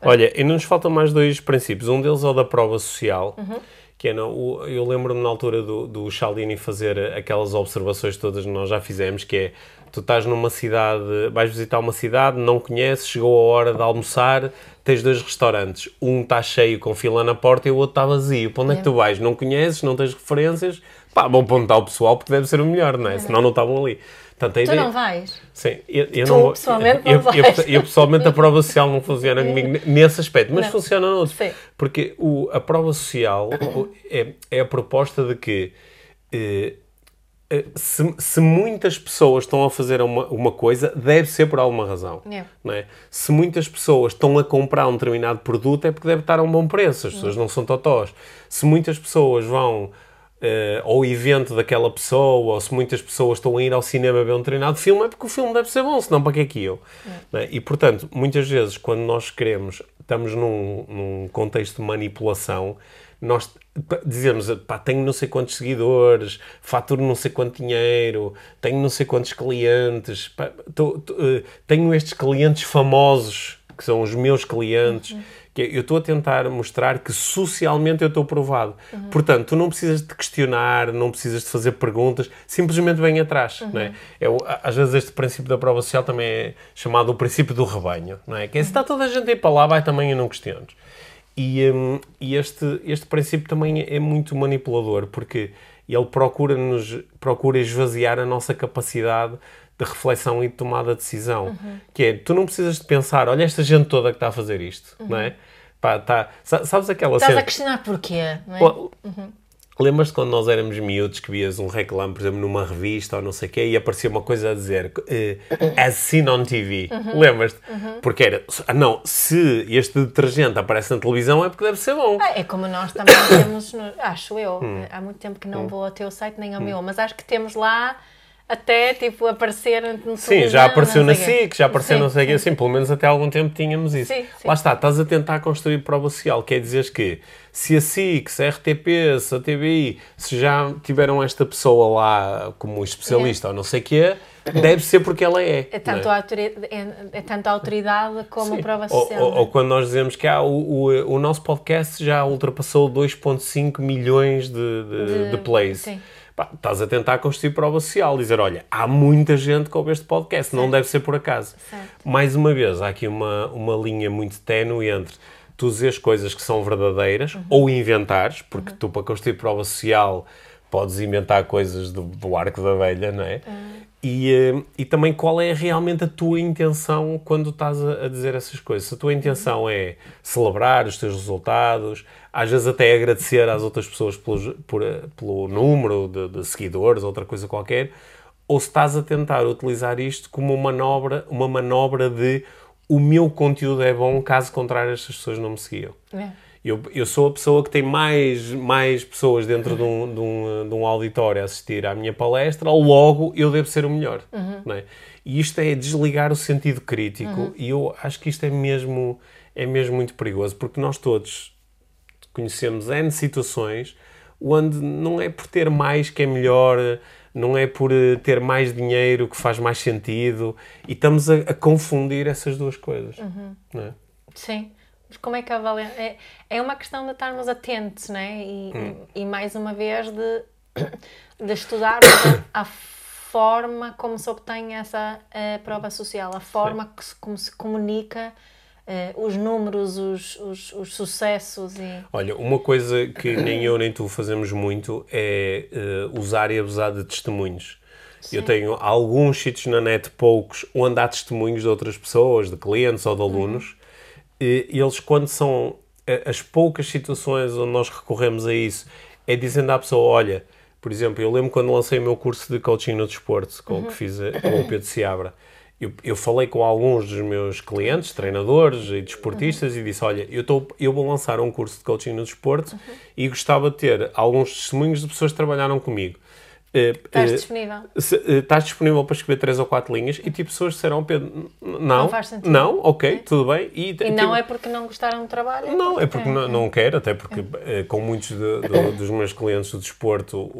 Olha, e nos faltam mais dois princípios. Um deles é o da prova social. Uhum que é, não, eu lembro-me na altura do, do Cialdini fazer aquelas observações todas que nós já fizemos, que é, tu estás numa cidade, vais visitar uma cidade, não conheces, chegou a hora de almoçar, tens dois restaurantes, um está cheio com fila na porta e o outro está vazio. Para onde é que tu vais? Não conheces, não tens referências, pá, vão apontar o pessoal porque deve ser o melhor, não é? Senão não estavam ali. Portanto, ideia... Tu não vais? Sim, eu, eu tu, não pessoalmente eu, não vais. Eu, eu, pessoalmente a prova social não funciona comigo nesse aspecto, mas não. funciona noutro. Sim. Porque o, a prova social é, é a proposta de que eh, eh, se, se, muitas pessoas estão a fazer uma, uma coisa, deve ser por alguma razão. Yeah. Não é? Se muitas pessoas estão a comprar um determinado produto, é porque deve estar a um bom preço. As pessoas yeah. não são totós. Se muitas pessoas vão uh, ao evento daquela pessoa, ou se muitas pessoas estão a ir ao cinema ver um determinado filme, é porque o filme deve ser bom, senão para que é que eu? É? E portanto, muitas vezes, quando nós queremos, estamos num, num contexto de manipulação, nós dizemos, pá, tenho não sei quantos seguidores, faturo não sei quanto dinheiro, tenho não sei quantos clientes, pá, tô, tô, uh, tenho estes clientes famosos, que são os meus clientes. Uhum que é, eu estou a tentar mostrar que socialmente eu estou provado. Uhum. Portanto, tu não precisas de questionar, não precisas de fazer perguntas, simplesmente vem atrás. Uhum. Não é? é? às vezes este princípio da prova social também é chamado o princípio do rebanho. Não é? Que é, se está toda a gente a ir para lá, vai também e não questiones. E, um, e este, este princípio também é muito manipulador, porque ele procura-nos procura esvaziar a nossa capacidade de reflexão e de tomada de decisão. Uhum. Que é, tu não precisas de pensar, olha esta gente toda que está a fazer isto, uhum. não é? Pá, tá, sabes aquela Estás cena... a questionar porquê, não é? Uhum. Lembras-te quando nós éramos miúdos que vias um reclame, por exemplo, numa revista ou não sei o quê, e aparecia uma coisa a dizer uh, as seen on TV? Uhum. Lembras-te? Uhum. Porque era, ah, não, se este detergente aparece na televisão é porque deve ser bom. Ah, é como nós também temos, acho eu, hum. há muito tempo que não hum. vou ao teu site nem ao hum. meu, mas acho que temos lá até tipo aparecer no Sim, já apareceu na SIC, já apareceu sim, não sei o que, assim, pelo menos até algum tempo tínhamos isso. Sim, sim. Lá está, estás a tentar construir prova social, quer dizer que se a SIC, se a RTP, se a TVI, se já tiveram esta pessoa lá como especialista é. ou não sei o que deve ser porque ela é. É tanto, é? A, autoridade, é, é tanto a autoridade como a prova social. Ou, ou, ou, quando nós dizemos que há o, o, o nosso podcast já ultrapassou 2,5 milhões de, de, de, de plays. Sim pá, estás a tentar construir prova social, dizer, olha, há muita gente que ouve este podcast, certo. não deve ser por acaso. Certo. Mais uma vez, há aqui uma, uma linha muito ténue entre tu dizes coisas que são verdadeiras uhum. ou inventares, porque uhum. tu para construir prova social podes inventar coisas do, do arco da velha, não é? Uhum. E, eh, e também qual é realmente a tua intenção quando estás a, a, dizer essas coisas. Se a tua intenção é celebrar os teus resultados, às vezes até agradecer às outras pessoas pelo, por, pelo número de, de seguidores, outra coisa qualquer, ou se estás a tentar utilizar isto como uma manobra, uma manobra de o meu conteúdo é bom, caso contrário estas pessoas não me seguiam. É. Eu, eu sou a pessoa que tem mais, mais pessoas dentro de um, de, um, de um auditório a assistir à minha palestra, logo eu devo ser o melhor. Uhum. Não é? E isto é desligar o sentido crítico uhum. e eu acho que isto é mesmo, é mesmo muito perigoso, porque nós todos conhecemos N situações onde não é por ter mais que é melhor, não é por eh, ter mais dinheiro que faz mais sentido e estamos a, a confundir essas duas coisas. Uhum. Não é? Sim como é que avalia? É, é uma questão de estarmos atentos, né? E, hum. e, e mais uma vez de, de estudar a forma como se obtém essa uh, prova social, a forma que como se comunica uh, os números, os, os, os, sucessos e... Olha, uma coisa que nem eu nem tu fazemos muito é uh, usar e abusar de testemunhos. Sim. Eu tenho alguns sítios na net, poucos, onde há testemunhos de outras pessoas, de clientes ou de alunos, uhum eles, quando são as poucas situações onde nós recorremos a isso, é dizendo à pessoa: olha, por exemplo, eu lembro quando lancei o meu curso de coaching no desporto, com uhum. que fiz com o Pedro Seabra. Eu, eu, falei com alguns dos meus clientes, treinadores e desportistas, uhum. e disse: Olha, eu, tô, eu vou lançar um curso de coaching no desporto uhum. e gostava de ter alguns testemunhos de pessoas que trabalharam comigo. Eh, estás uh, disponível? Se, uh, estás disponível para escrever três ou quatro linhas e tipo pessoas disseram Pedro, não, não faz sentido. Não, ok, é. tudo bem. E, e não tipo, é porque não gostaram do trabalho? É não, é porque, é não, não quero, até porque é. com muitos de, de, dos meus clientes do desporto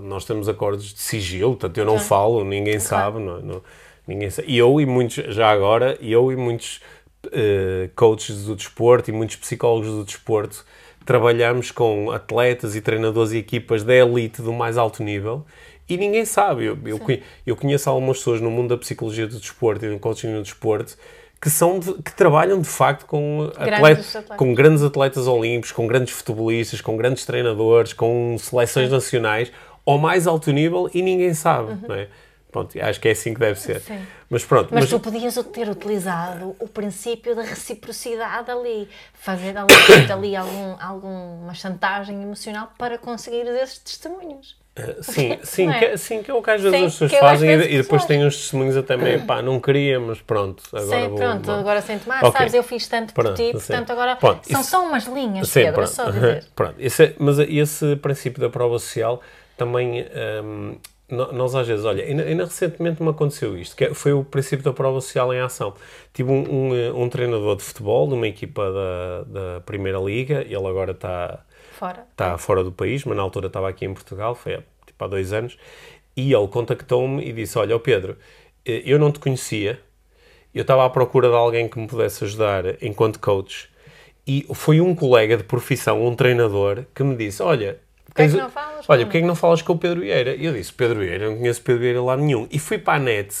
nós temos acordos de sigilo, portanto eu não falo, ninguém sabe, não, não, ninguém sabe. E eu e muitos, já agora, eu e muitos uh, coaches do desporto e muitos psicólogos do desporto trabalhamos com atletas e treinadores e equipas da elite do mais alto nível e ninguém sabe. Eu, eu, eu, conheço algumas pessoas no mundo da psicologia do desporto e do coaching no desporto que, são de, que trabalham de facto com, atletas, atletas. com grandes atletas olímpicos, com grandes futebolistas, com grandes treinadores, com seleções Sim. nacionais ao mais alto nível e ninguém sabe, uhum. não é? Pronto, acho que é assim que deve ser. Sim. Mas pronto. Mas, mas, tu podias ter utilizado o princípio da reciprocidade ali, fazer ali, ali algum, alguma chantagem emocional para conseguir esses testemunhos. Uh, sim, sim, é? que, sim, que é o que às vezes sim, as pessoas fazem e, e, depois têm uns testemunhos até meio, pá, não queria, mas pronto, agora sim, vou... pronto, agora sinto mais, okay. sabes, eu fiz tanto por ti, portanto agora pronto, são isso, só umas linhas, sim, Pedro, pronto, só dizer. Pronto, esse, mas esse princípio da prova social também... Um, nós às vezes, olha, ainda, ainda, recentemente me aconteceu isto, que é, foi o princípio da prova social em ação. Tive um, um, eh, um treinador de futebol de uma equipa da, da Primeira Liga, ele agora está fora. Está fora do país, mas na altura estava aqui em Portugal, foi tipo, há dois anos, e ele contactou-me e disse, olha, Pedro, eh, eu não te conhecia, eu estava à procura de alguém que me pudesse ajudar enquanto coach, e foi um colega de profissão, um treinador, que me disse, olha, Porquê é que não falas? Olha, porquê é que não falas com o Pedro Vieira? E eu disse, Pedro Vieira, não conheço Pedro Vieira lá nenhum. E fui para a net,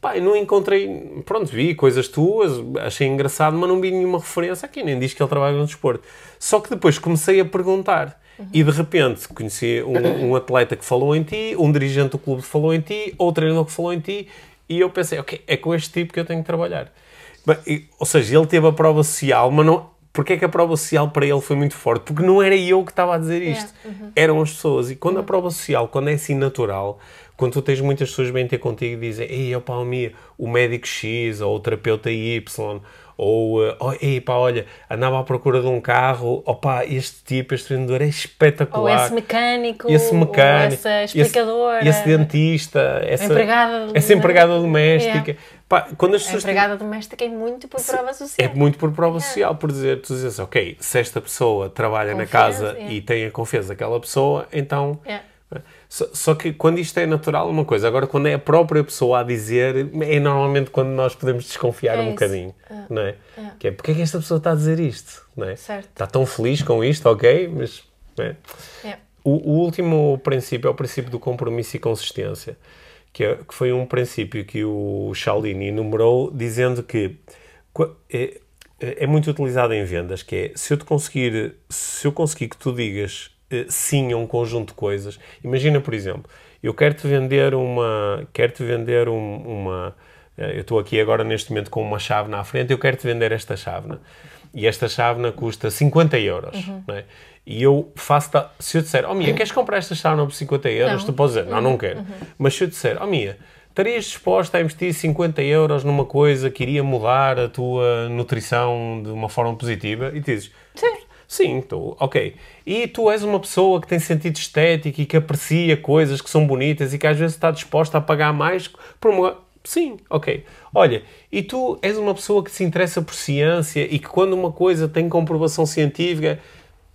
pá, não encontrei, pronto, vi coisas tuas, achei engraçado, mas não vi nenhuma referência aqui, nem diz que ele trabalha no desporto. Só que depois comecei a perguntar. Uhum. E de repente conheci um, um, atleta que falou em ti, um dirigente do clube que falou em ti, outro treinador que falou em ti, e eu pensei, ok, é com este tipo que eu tenho que trabalhar. Bem, ou seja, ele teve a prova social, mas não, Porquê é que a prova social para ele foi muito forte? Porque não era eu que estava a dizer isto, uhum. eram as pessoas. E quando a uhum. prova social, quando é assim natural, quando tu tens muitas pessoas bem ter contigo e dizem, ei, opa, o médico X, ou o terapeuta Y, ou, oh, ei, pá, olha, andava à procura de um carro, opa, este tipo, este treinador é espetacular. Ou esse mecânico, esse mecânico, essa explicadora, esse, esse dentista, essa empregada, essa empregada doméstica. Yeah. Pá, quando as a empregada têm... doméstica é muito por prova social. É muito por prova social, por dizer, tu dizes, ok, se esta pessoa trabalha confiança, na casa é. e tem a confiança daquela pessoa, então... É. Só, só, que quando isto é natural, uma coisa. Agora, quando é a própria pessoa a dizer, é normalmente quando nós podemos desconfiar é um isso. bocadinho, é. não é? é? Que é, porque é que esta pessoa está a dizer isto, não é? Certo. Está tão feliz com isto, ok, mas... É? é. O, o último princípio é o princípio do compromisso e consistência que, é, que foi um princípio que o Cialdini enumerou, dizendo que é, é muito utilizado em vendas, que é se eu te conseguir, se eu conseguir que tu digas sim a um conjunto de coisas. Imagina, por exemplo, eu quero-te vender uma. Quero-te vender um, uma. Eu estou aqui agora neste momento com uma chave na frente, eu quero-te vender esta chávena. E esta chávena custa 50 euros. Uhum. É? E eu faço. Se eu disser, oh Mia, queres comprar esta chávena por 50 euros? Não. Tu podes dizer, não, não quero. Uhum. Mas se eu disser, oh Mia, estarias disposta a investir 50 euros numa coisa que iria mudar a tua nutrição de uma forma positiva? E dizes, sim. Sim, estou, ok. E tu és uma pessoa que tem sentido estético e que aprecia coisas que são bonitas e que às vezes está disposta a pagar mais por uma. Sim, ok. Olha, e tu és uma pessoa que se interessa por ciência e que quando uma coisa tem comprovação científica,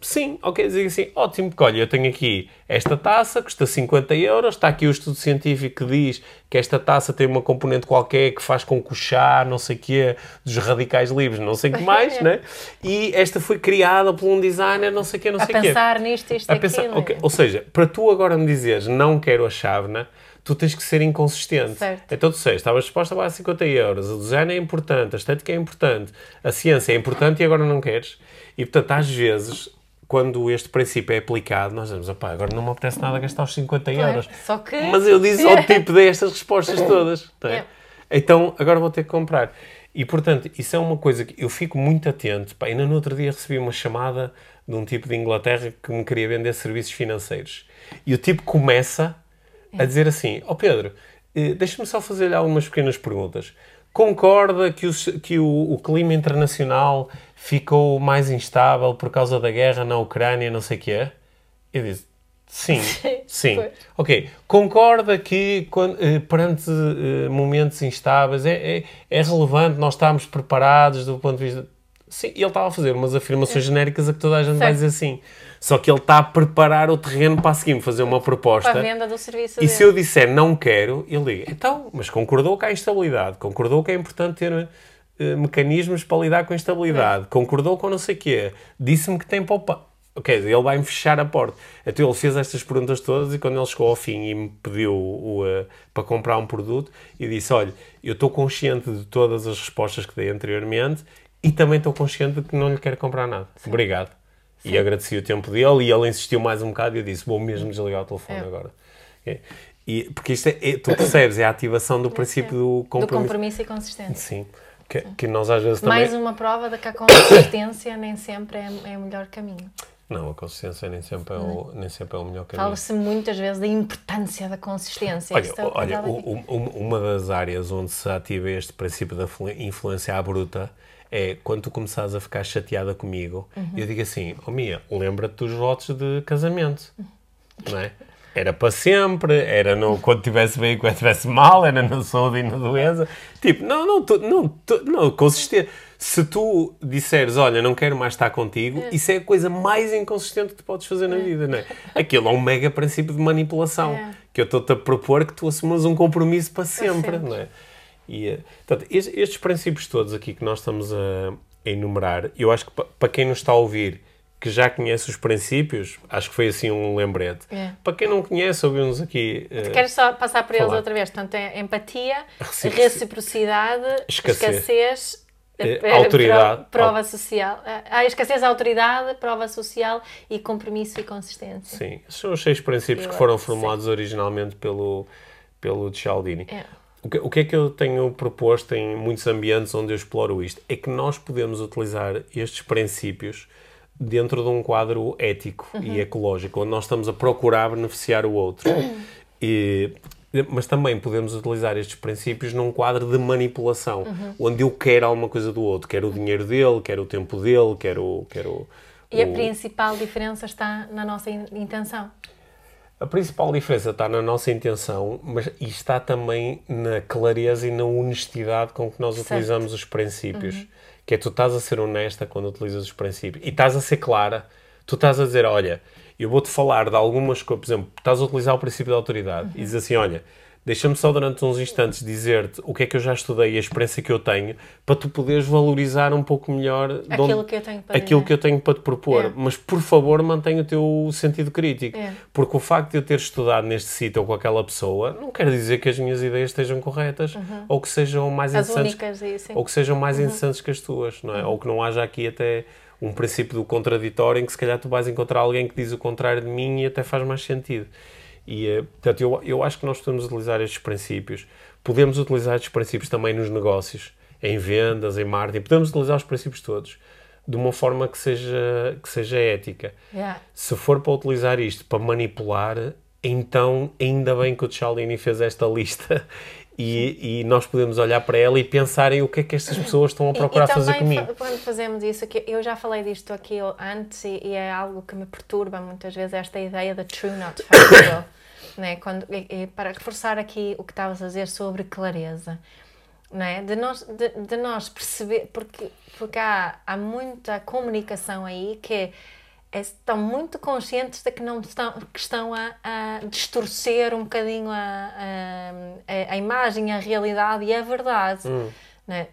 Sim, ok, dizer assim, ótimo, porque olha, eu tenho aqui esta taça, custa 50 euros, está aqui o estudo científico que diz que esta taça tem uma componente qualquer que faz com que o chá, não sei o quê, dos radicais livres, não sei o que mais, né? E esta foi criada por um designer, não sei o quê, não sei o quê. A pensar nisto, isto, a pensar, aquilo. Okay. Ou seja, para tu agora me dizeres não quero a chávena, tu tens que ser inconsistente. Certo. Então tu sei, estavas disposta a pagar 50 euros, o design é importante, a estética é importante, a ciência é importante e agora não queres. E portanto, às vezes quando este princípio é aplicado, nós dizemos, opá, agora não me apetece nada gastar os 50 euros. só que... Mas eu disse ao tipo destas respostas todas. É? Então, agora vou ter que comprar. E, portanto, isso é uma coisa que eu fico muito atento. Pá, ainda no outro dia recebi uma chamada de um tipo de Inglaterra que me queria vender serviços financeiros. E o tipo começa a dizer assim, ó oh Pedro, eh, deixa-me só fazer-lhe algumas pequenas perguntas. Concorda que, o, que o, o clima internacional ficou mais instável por causa da guerra na Ucrânia, não sei o que é? Eu disse, sim, sim. ok, concorda que quando, eh, perante eh, momentos instáveis é, é, é, relevante nós estarmos preparados do ponto de vista... Sim, ele estava a fazer umas afirmações é. genéricas a que toda a gente certo. vai dizer sim. Só que ele está a preparar o terreno para a seguir fazer uma proposta. Para a venda do serviço E dele. se eu disser não quero, ele diga, então, mas concordou que há instabilidade, concordou que é importante ter eh, mecanismos para lidar com a instabilidade, concordou com não sei o quê, disse-me que tem poupa. Ok, ele vai-me fechar a porta. Então ele fez estas perguntas todas e quando ele chegou ao fim e me pediu o, uh, para comprar um produto, eu disse: Olha, eu estou consciente de todas as respostas que dei anteriormente e também estou consciente de que não lhe quero comprar nada. Sim. Obrigado. Sim. E agradeci o tempo dele e ele insistiu mais um bocado e eu disse: Vou mesmo desligar o telefone é. agora. Okay. E, porque isto é, é, tu percebes, é a ativação do princípio do compromisso. Do compromisso e consistência. Sim. Que, que nós às vezes também... Mais uma prova de que a consistência nem sempre é, é o melhor caminho. Não, a consistência nem sempre é o, nem sempre é o melhor caminho. Fala-se muitas vezes da importância da consistência. Olha, é olha o, o, uma das áreas onde se ativa este princípio da influência à bruta é quando tu começares a ficar chateada comigo, uhum. eu digo assim, oh Mia, lembra-te dos votos de casamento, não é? Era para sempre, era no, quando estivesse bem e quando estivesse mal, era na saúde e na doença. Tipo, não, não, tu, não, tu, não, consistente. Se tu disseres, olha, não quero mais estar contigo, é. isso é a coisa mais inconsistente que tu podes fazer na é. vida, não é? Aquilo é um mega princípio de manipulação, é. que eu estou-te a propor que tu assumas um compromisso para sempre, para sempre. não é? E, eh, portanto, estes princípios todos aqui que nós estamos a, a enumerar, eu acho que para quem nos está a ouvir que já conhece os princípios, acho que foi assim um lembrete. É. Para quem não conhece, ouvimos aqui. Uh, Quero só passar por falar. eles outra vez. Portanto, é empatia, reciprocidade, escassez, escassez uh, autoridade, prova social. Ah, escassez, autoridade, prova social e compromisso e consistência. Sim, são os seis princípios eu, que foram formulados sim. originalmente pelo, pelo Cialdini. É. O que, o que é que eu tenho proposto em muitos ambientes onde eu exploro isto? É que nós podemos utilizar estes princípios dentro de um quadro ético uhum. e ecológico, onde nós estamos a procurar beneficiar o outro. E, mas também podemos utilizar estes princípios num quadro de manipulação, uhum. onde eu quero alguma coisa do outro, quero o dinheiro dele, quero o tempo dele, quero. quero e o... a principal diferença está na nossa intenção. A principal diferença está na nossa intenção, mas e está também na clareza e na honestidade com que nós certo. utilizamos os princípios. Uhum que é tu estás a ser honesta quando utilizas os princípios e estás a ser clara. Tu estás a dizer, olha, eu vou-te falar de algumas coisas, por exemplo, estás a utilizar o princípio da autoridade uhum. e diz assim, olha, deixa-me só durante uns instantes dizer-te o que é que eu já estudei e a experiência que eu tenho para tu poderes valorizar um pouco melhor aquilo, que, eu tenho para aquilo que eu tenho para te propor. É. Mas, por favor, mantenha o teu sentido crítico. É. Porque o facto de eu ter estudado neste sítio ou com aquela pessoa não quer dizer que as minhas ideias estejam corretas uhum. ou que sejam mais as interessantes únicas, ou que sejam mais uhum. interessantes que as tuas, não é? Uhum. Ou que não haja aqui até um princípio do contraditório em que se calhar tu vais encontrar alguém que diz o contrário de mim e até faz mais sentido. E, eh, portanto, eu, eu acho que nós podemos utilizar estes princípios. Podemos utilizar estes princípios também nos negócios, em vendas, em marketing. Podemos utilizar os princípios todos de uma forma que seja, que seja ética. Yeah. Se for para utilizar isto para manipular, então ainda bem que o Cialdini fez esta lista e, e, nós podemos olhar para ela e pensar em o que é que estas pessoas estão a procurar e, e fazer comigo. quando fazemos isso, eu já falei disto aqui antes e, é algo que me perturba muitas vezes, esta ideia da true not factual, né? Quando, e, para reforçar aqui o que estavas a dizer sobre clareza, né? de, nós, de, de nós perceber, porque, porque há, há muita comunicação aí que é é, estão muito conscientes de que não estão, que estão a, a distorcer um bocadinho a, a, a, imagem, a realidade e a verdade. Hum. Né?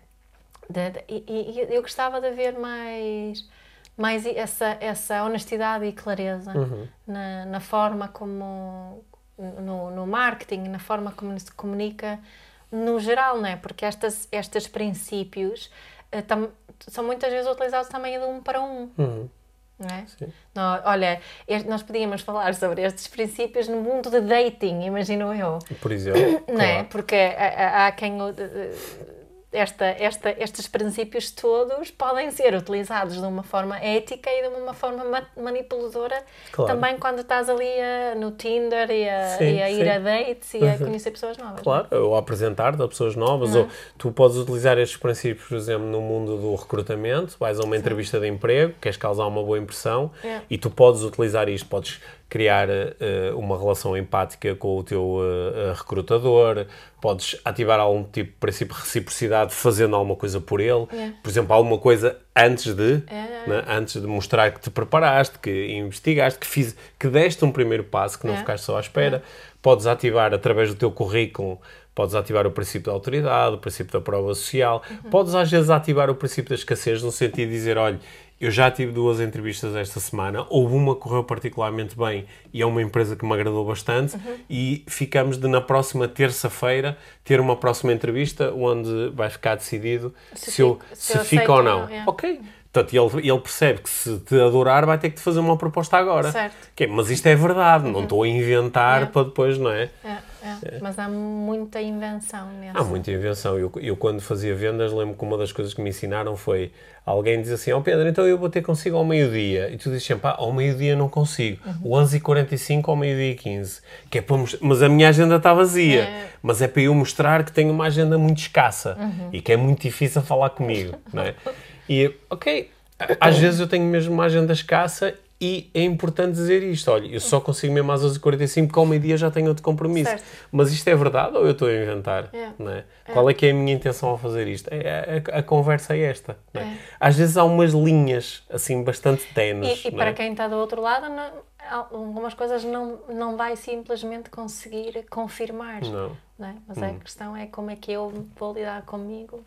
De, de, e, e, eu gostava de ver mais, mais essa, essa honestidade e clareza uhum. na, na forma como no, no marketing, na forma como se comunica no geral, né? porque estas, estes princípios uh, tam, são muitas vezes utilizados também de um para um. Uhum. Não é? Sim. Não, olha, nós podíamos falar sobre estes princípios no mundo de dating, imagino eu. Por exemplo. Não é? Porque há, há quem esta, esta, estes princípios todos podem ser utilizados de uma forma ética e de uma forma ma manipuladora claro. também quando estás ali a, no Tinder e a, sim, e a ir a dates e a uhum. conhecer pessoas novas. É? Claro, ou a apresentar-te a pessoas novas, ou tu podes utilizar estes princípios, por exemplo, no mundo do recrutamento, vais a uma sim. entrevista de emprego, queres causar uma boa impressão é. e tu podes utilizar isto, podes criar uh, uma relação empática com o teu uh, recrutador, podes ativar algum tipo de princípio de reciprocidade fazendo alguma coisa por ele, yeah. por exemplo, alguma coisa antes de, yeah. né, antes de mostrar que te preparaste, que investigaste, que, fiz, que deste um primeiro passo, que não yeah. ficaste só à espera, podes ativar através do teu currículo Podes ativar o princípio da autoridade, o princípio da prova social. Uhum. Podes, às vezes, ativar o princípio da escassez, no sentido de dizer: olha, eu já tive duas entrevistas esta semana, houve uma que correu particularmente bem e é uma empresa que me agradou bastante uhum. e ficamos de na próxima terça-feira ter uma próxima entrevista onde vai ficar decidido se, se, eu, se, se eu fica ou não. É. Ok. Portanto, ele, ele percebe que se te adorar vai ter que te fazer uma proposta agora. Certo. Mas isto é verdade, uhum. não estou a inventar é. para depois, não é? é. É, mas há muita invenção nessa. Há muita invenção. Eu, eu, quando fazia vendas, lembro que uma das coisas que me ensinaram foi alguém diz assim: Ó oh Pedro, então eu vou ter consigo ao meio-dia. E tu dizes sempre: ah, ao meio-dia não consigo. Uhum. 11h45 ao meio-dia e 15. Que é para Mas a minha agenda está vazia. É. Mas é para eu mostrar que tenho uma agenda muito escassa uhum. e que é muito difícil falar comigo. não é? E, ok, às vezes eu tenho mesmo uma agenda escassa e é importante dizer isto: olha, eu só consigo mesmo às 11h45 porque ao meio-dia já tenho outro compromisso. Certo. Mas isto é verdade ou eu estou a inventar? É. É? é. Qual é que é a minha intenção ao fazer isto? É, a, a, a conversa é esta. É? é? Às vezes há umas linhas assim bastante tenues. E, e para é? quem está do outro lado, não, algumas coisas não, não vai simplesmente conseguir confirmar. Não. não é? Mas hum. a questão é como é que eu vou lidar comigo.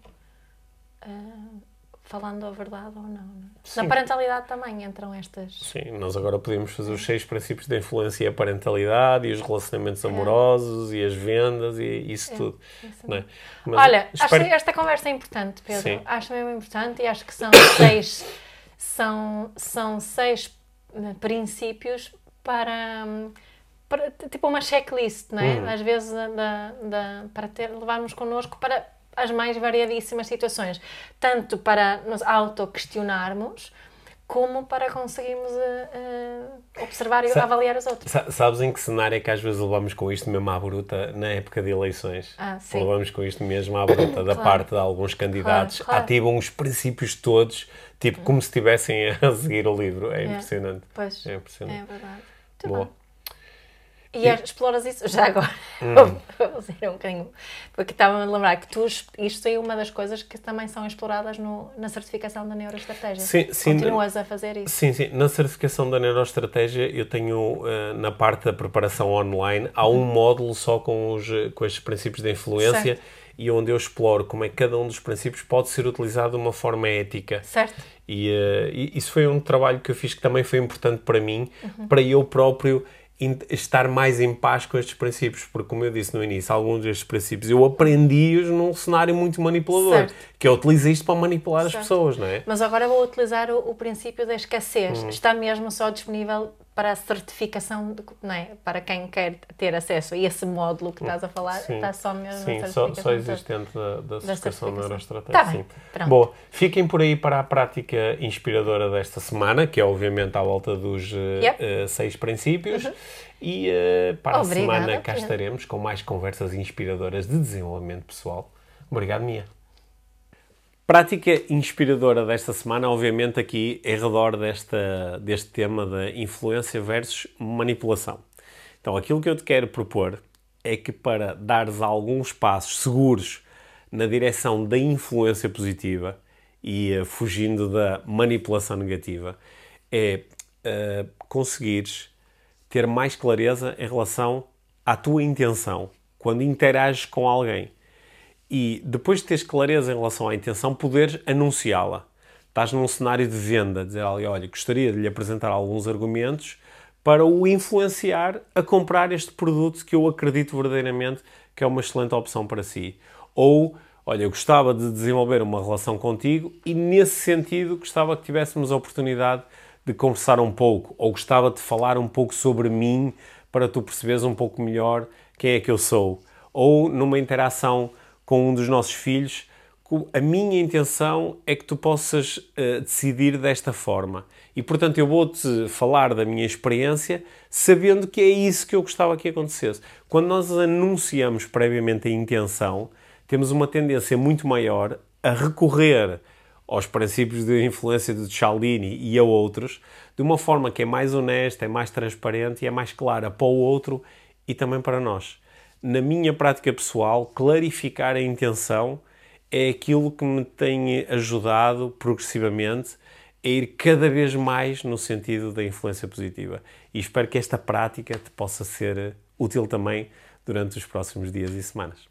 Uh, falando a verdade ou não. É? Na parentalidade também entram estas. Sim, nós agora podemos fazer os seis princípios da influência e a parentalidade e os relacionamentos é. amorosos e as vendas e isso é. tudo. Isso é? Olha, espero... acho esta conversa é importante, Pedro. Sim. Acho mesmo importante e acho que são seis, são, são seis eh, princípios para. para tipo uma checklist, não é? Hum. Às vezes da, da, para ter, levarmos connosco para as mais variadíssimas situações, tanto para nos auto-questionarmos, como para conseguirmos uh, uh, observar e Sa avaliar os outros. Sabes em que cenário é que às vezes levamos com isto mesmo à bruta na época de eleições? Ah, sim. Levamos com isto mesmo à bruta da claro. parte de alguns candidatos, claro, claro. ativam os princípios todos, tipo como se estivessem a seguir o livro. É, é. impressionante. Pois, é impressionante. É verdade. Muito Boa. Bom. E, e exploras isso já agora. Hum. Vou fazer um bocadinho. Porque estava-me a lembrar que tu, isto é uma das coisas que também são exploradas no, na certificação da neuroestratégia. Sim, sim, Continuas a fazer isso. Sim, sim. Na certificação da neuroestratégia, eu tenho uh, na parte da preparação online, há um uhum. módulo só com, os, com estes princípios de influência. Certo. E onde eu exploro como é que cada um dos princípios pode ser utilizado de uma forma ética. Certo. E, uh, isso foi um trabalho que eu fiz que também foi importante para mim, uhum. para eu próprio estar mais em paz com estes princípios, porque como eu disse no início, alguns destes princípios eu aprendi-os num cenário muito manipulador, certo. que eu utilizo isto para manipular certo. as pessoas, não é? Mas agora vou utilizar o, o princípio da escassez. Hum. Está mesmo só disponível para a certificação, de, não é? para quem quer ter acesso a esse módulo que estás a falar, sim. está só mesmo sim, só, só existente da, da certificação da Neuroestratégia. Tá sim. Pronto. Boa, fiquem por aí para a prática inspiradora desta semana, que é obviamente à volta dos eh, yep. uh, seis princípios. Uhum. E uh, para Obrigada, a semana cá estaremos com mais conversas inspiradoras de desenvolvimento pessoal. Obrigado, Mia. Prática inspiradora desta semana, obviamente, aqui em redor desta, deste tema da influência versus manipulação. Então, aquilo que eu te quero propor é que para dares alguns passos seguros na direção da influência positiva e uh, fugindo da manipulação negativa, é uh, conseguires ter mais clareza em relação à tua intenção quando interages com alguém e depois de teres clareza em relação à intenção, poderes anunciá-la. Estás num cenário de venda, dizer ali, olha, gostaria de lhe apresentar alguns argumentos para o influenciar a comprar este produto que eu acredito verdadeiramente que é uma excelente opção para si. Ou, olha, eu gostava de desenvolver uma relação contigo e nesse sentido gostava que tivéssemos a oportunidade de conversar um pouco, ou gostava de falar um pouco sobre mim para tu perceberes um pouco melhor quem é que eu sou. Ou numa interação com um dos nossos filhos, a minha intenção é que tu possas uh, decidir desta forma. E portanto eu vou-te falar da minha experiência sabendo que é isso que eu gostava que acontecesse. Quando nós anunciamos previamente a intenção, temos uma tendência muito maior a recorrer aos princípios de influência de Cialdini e a outros de uma forma que é mais honesta, é mais transparente e é mais clara para o outro e também para nós na minha prática pessoal, clarificar a intenção é aquilo que me tem ajudado progressivamente a ir cada vez mais no sentido da influência positiva. E espero que esta prática te possa ser útil também durante os próximos dias e semanas.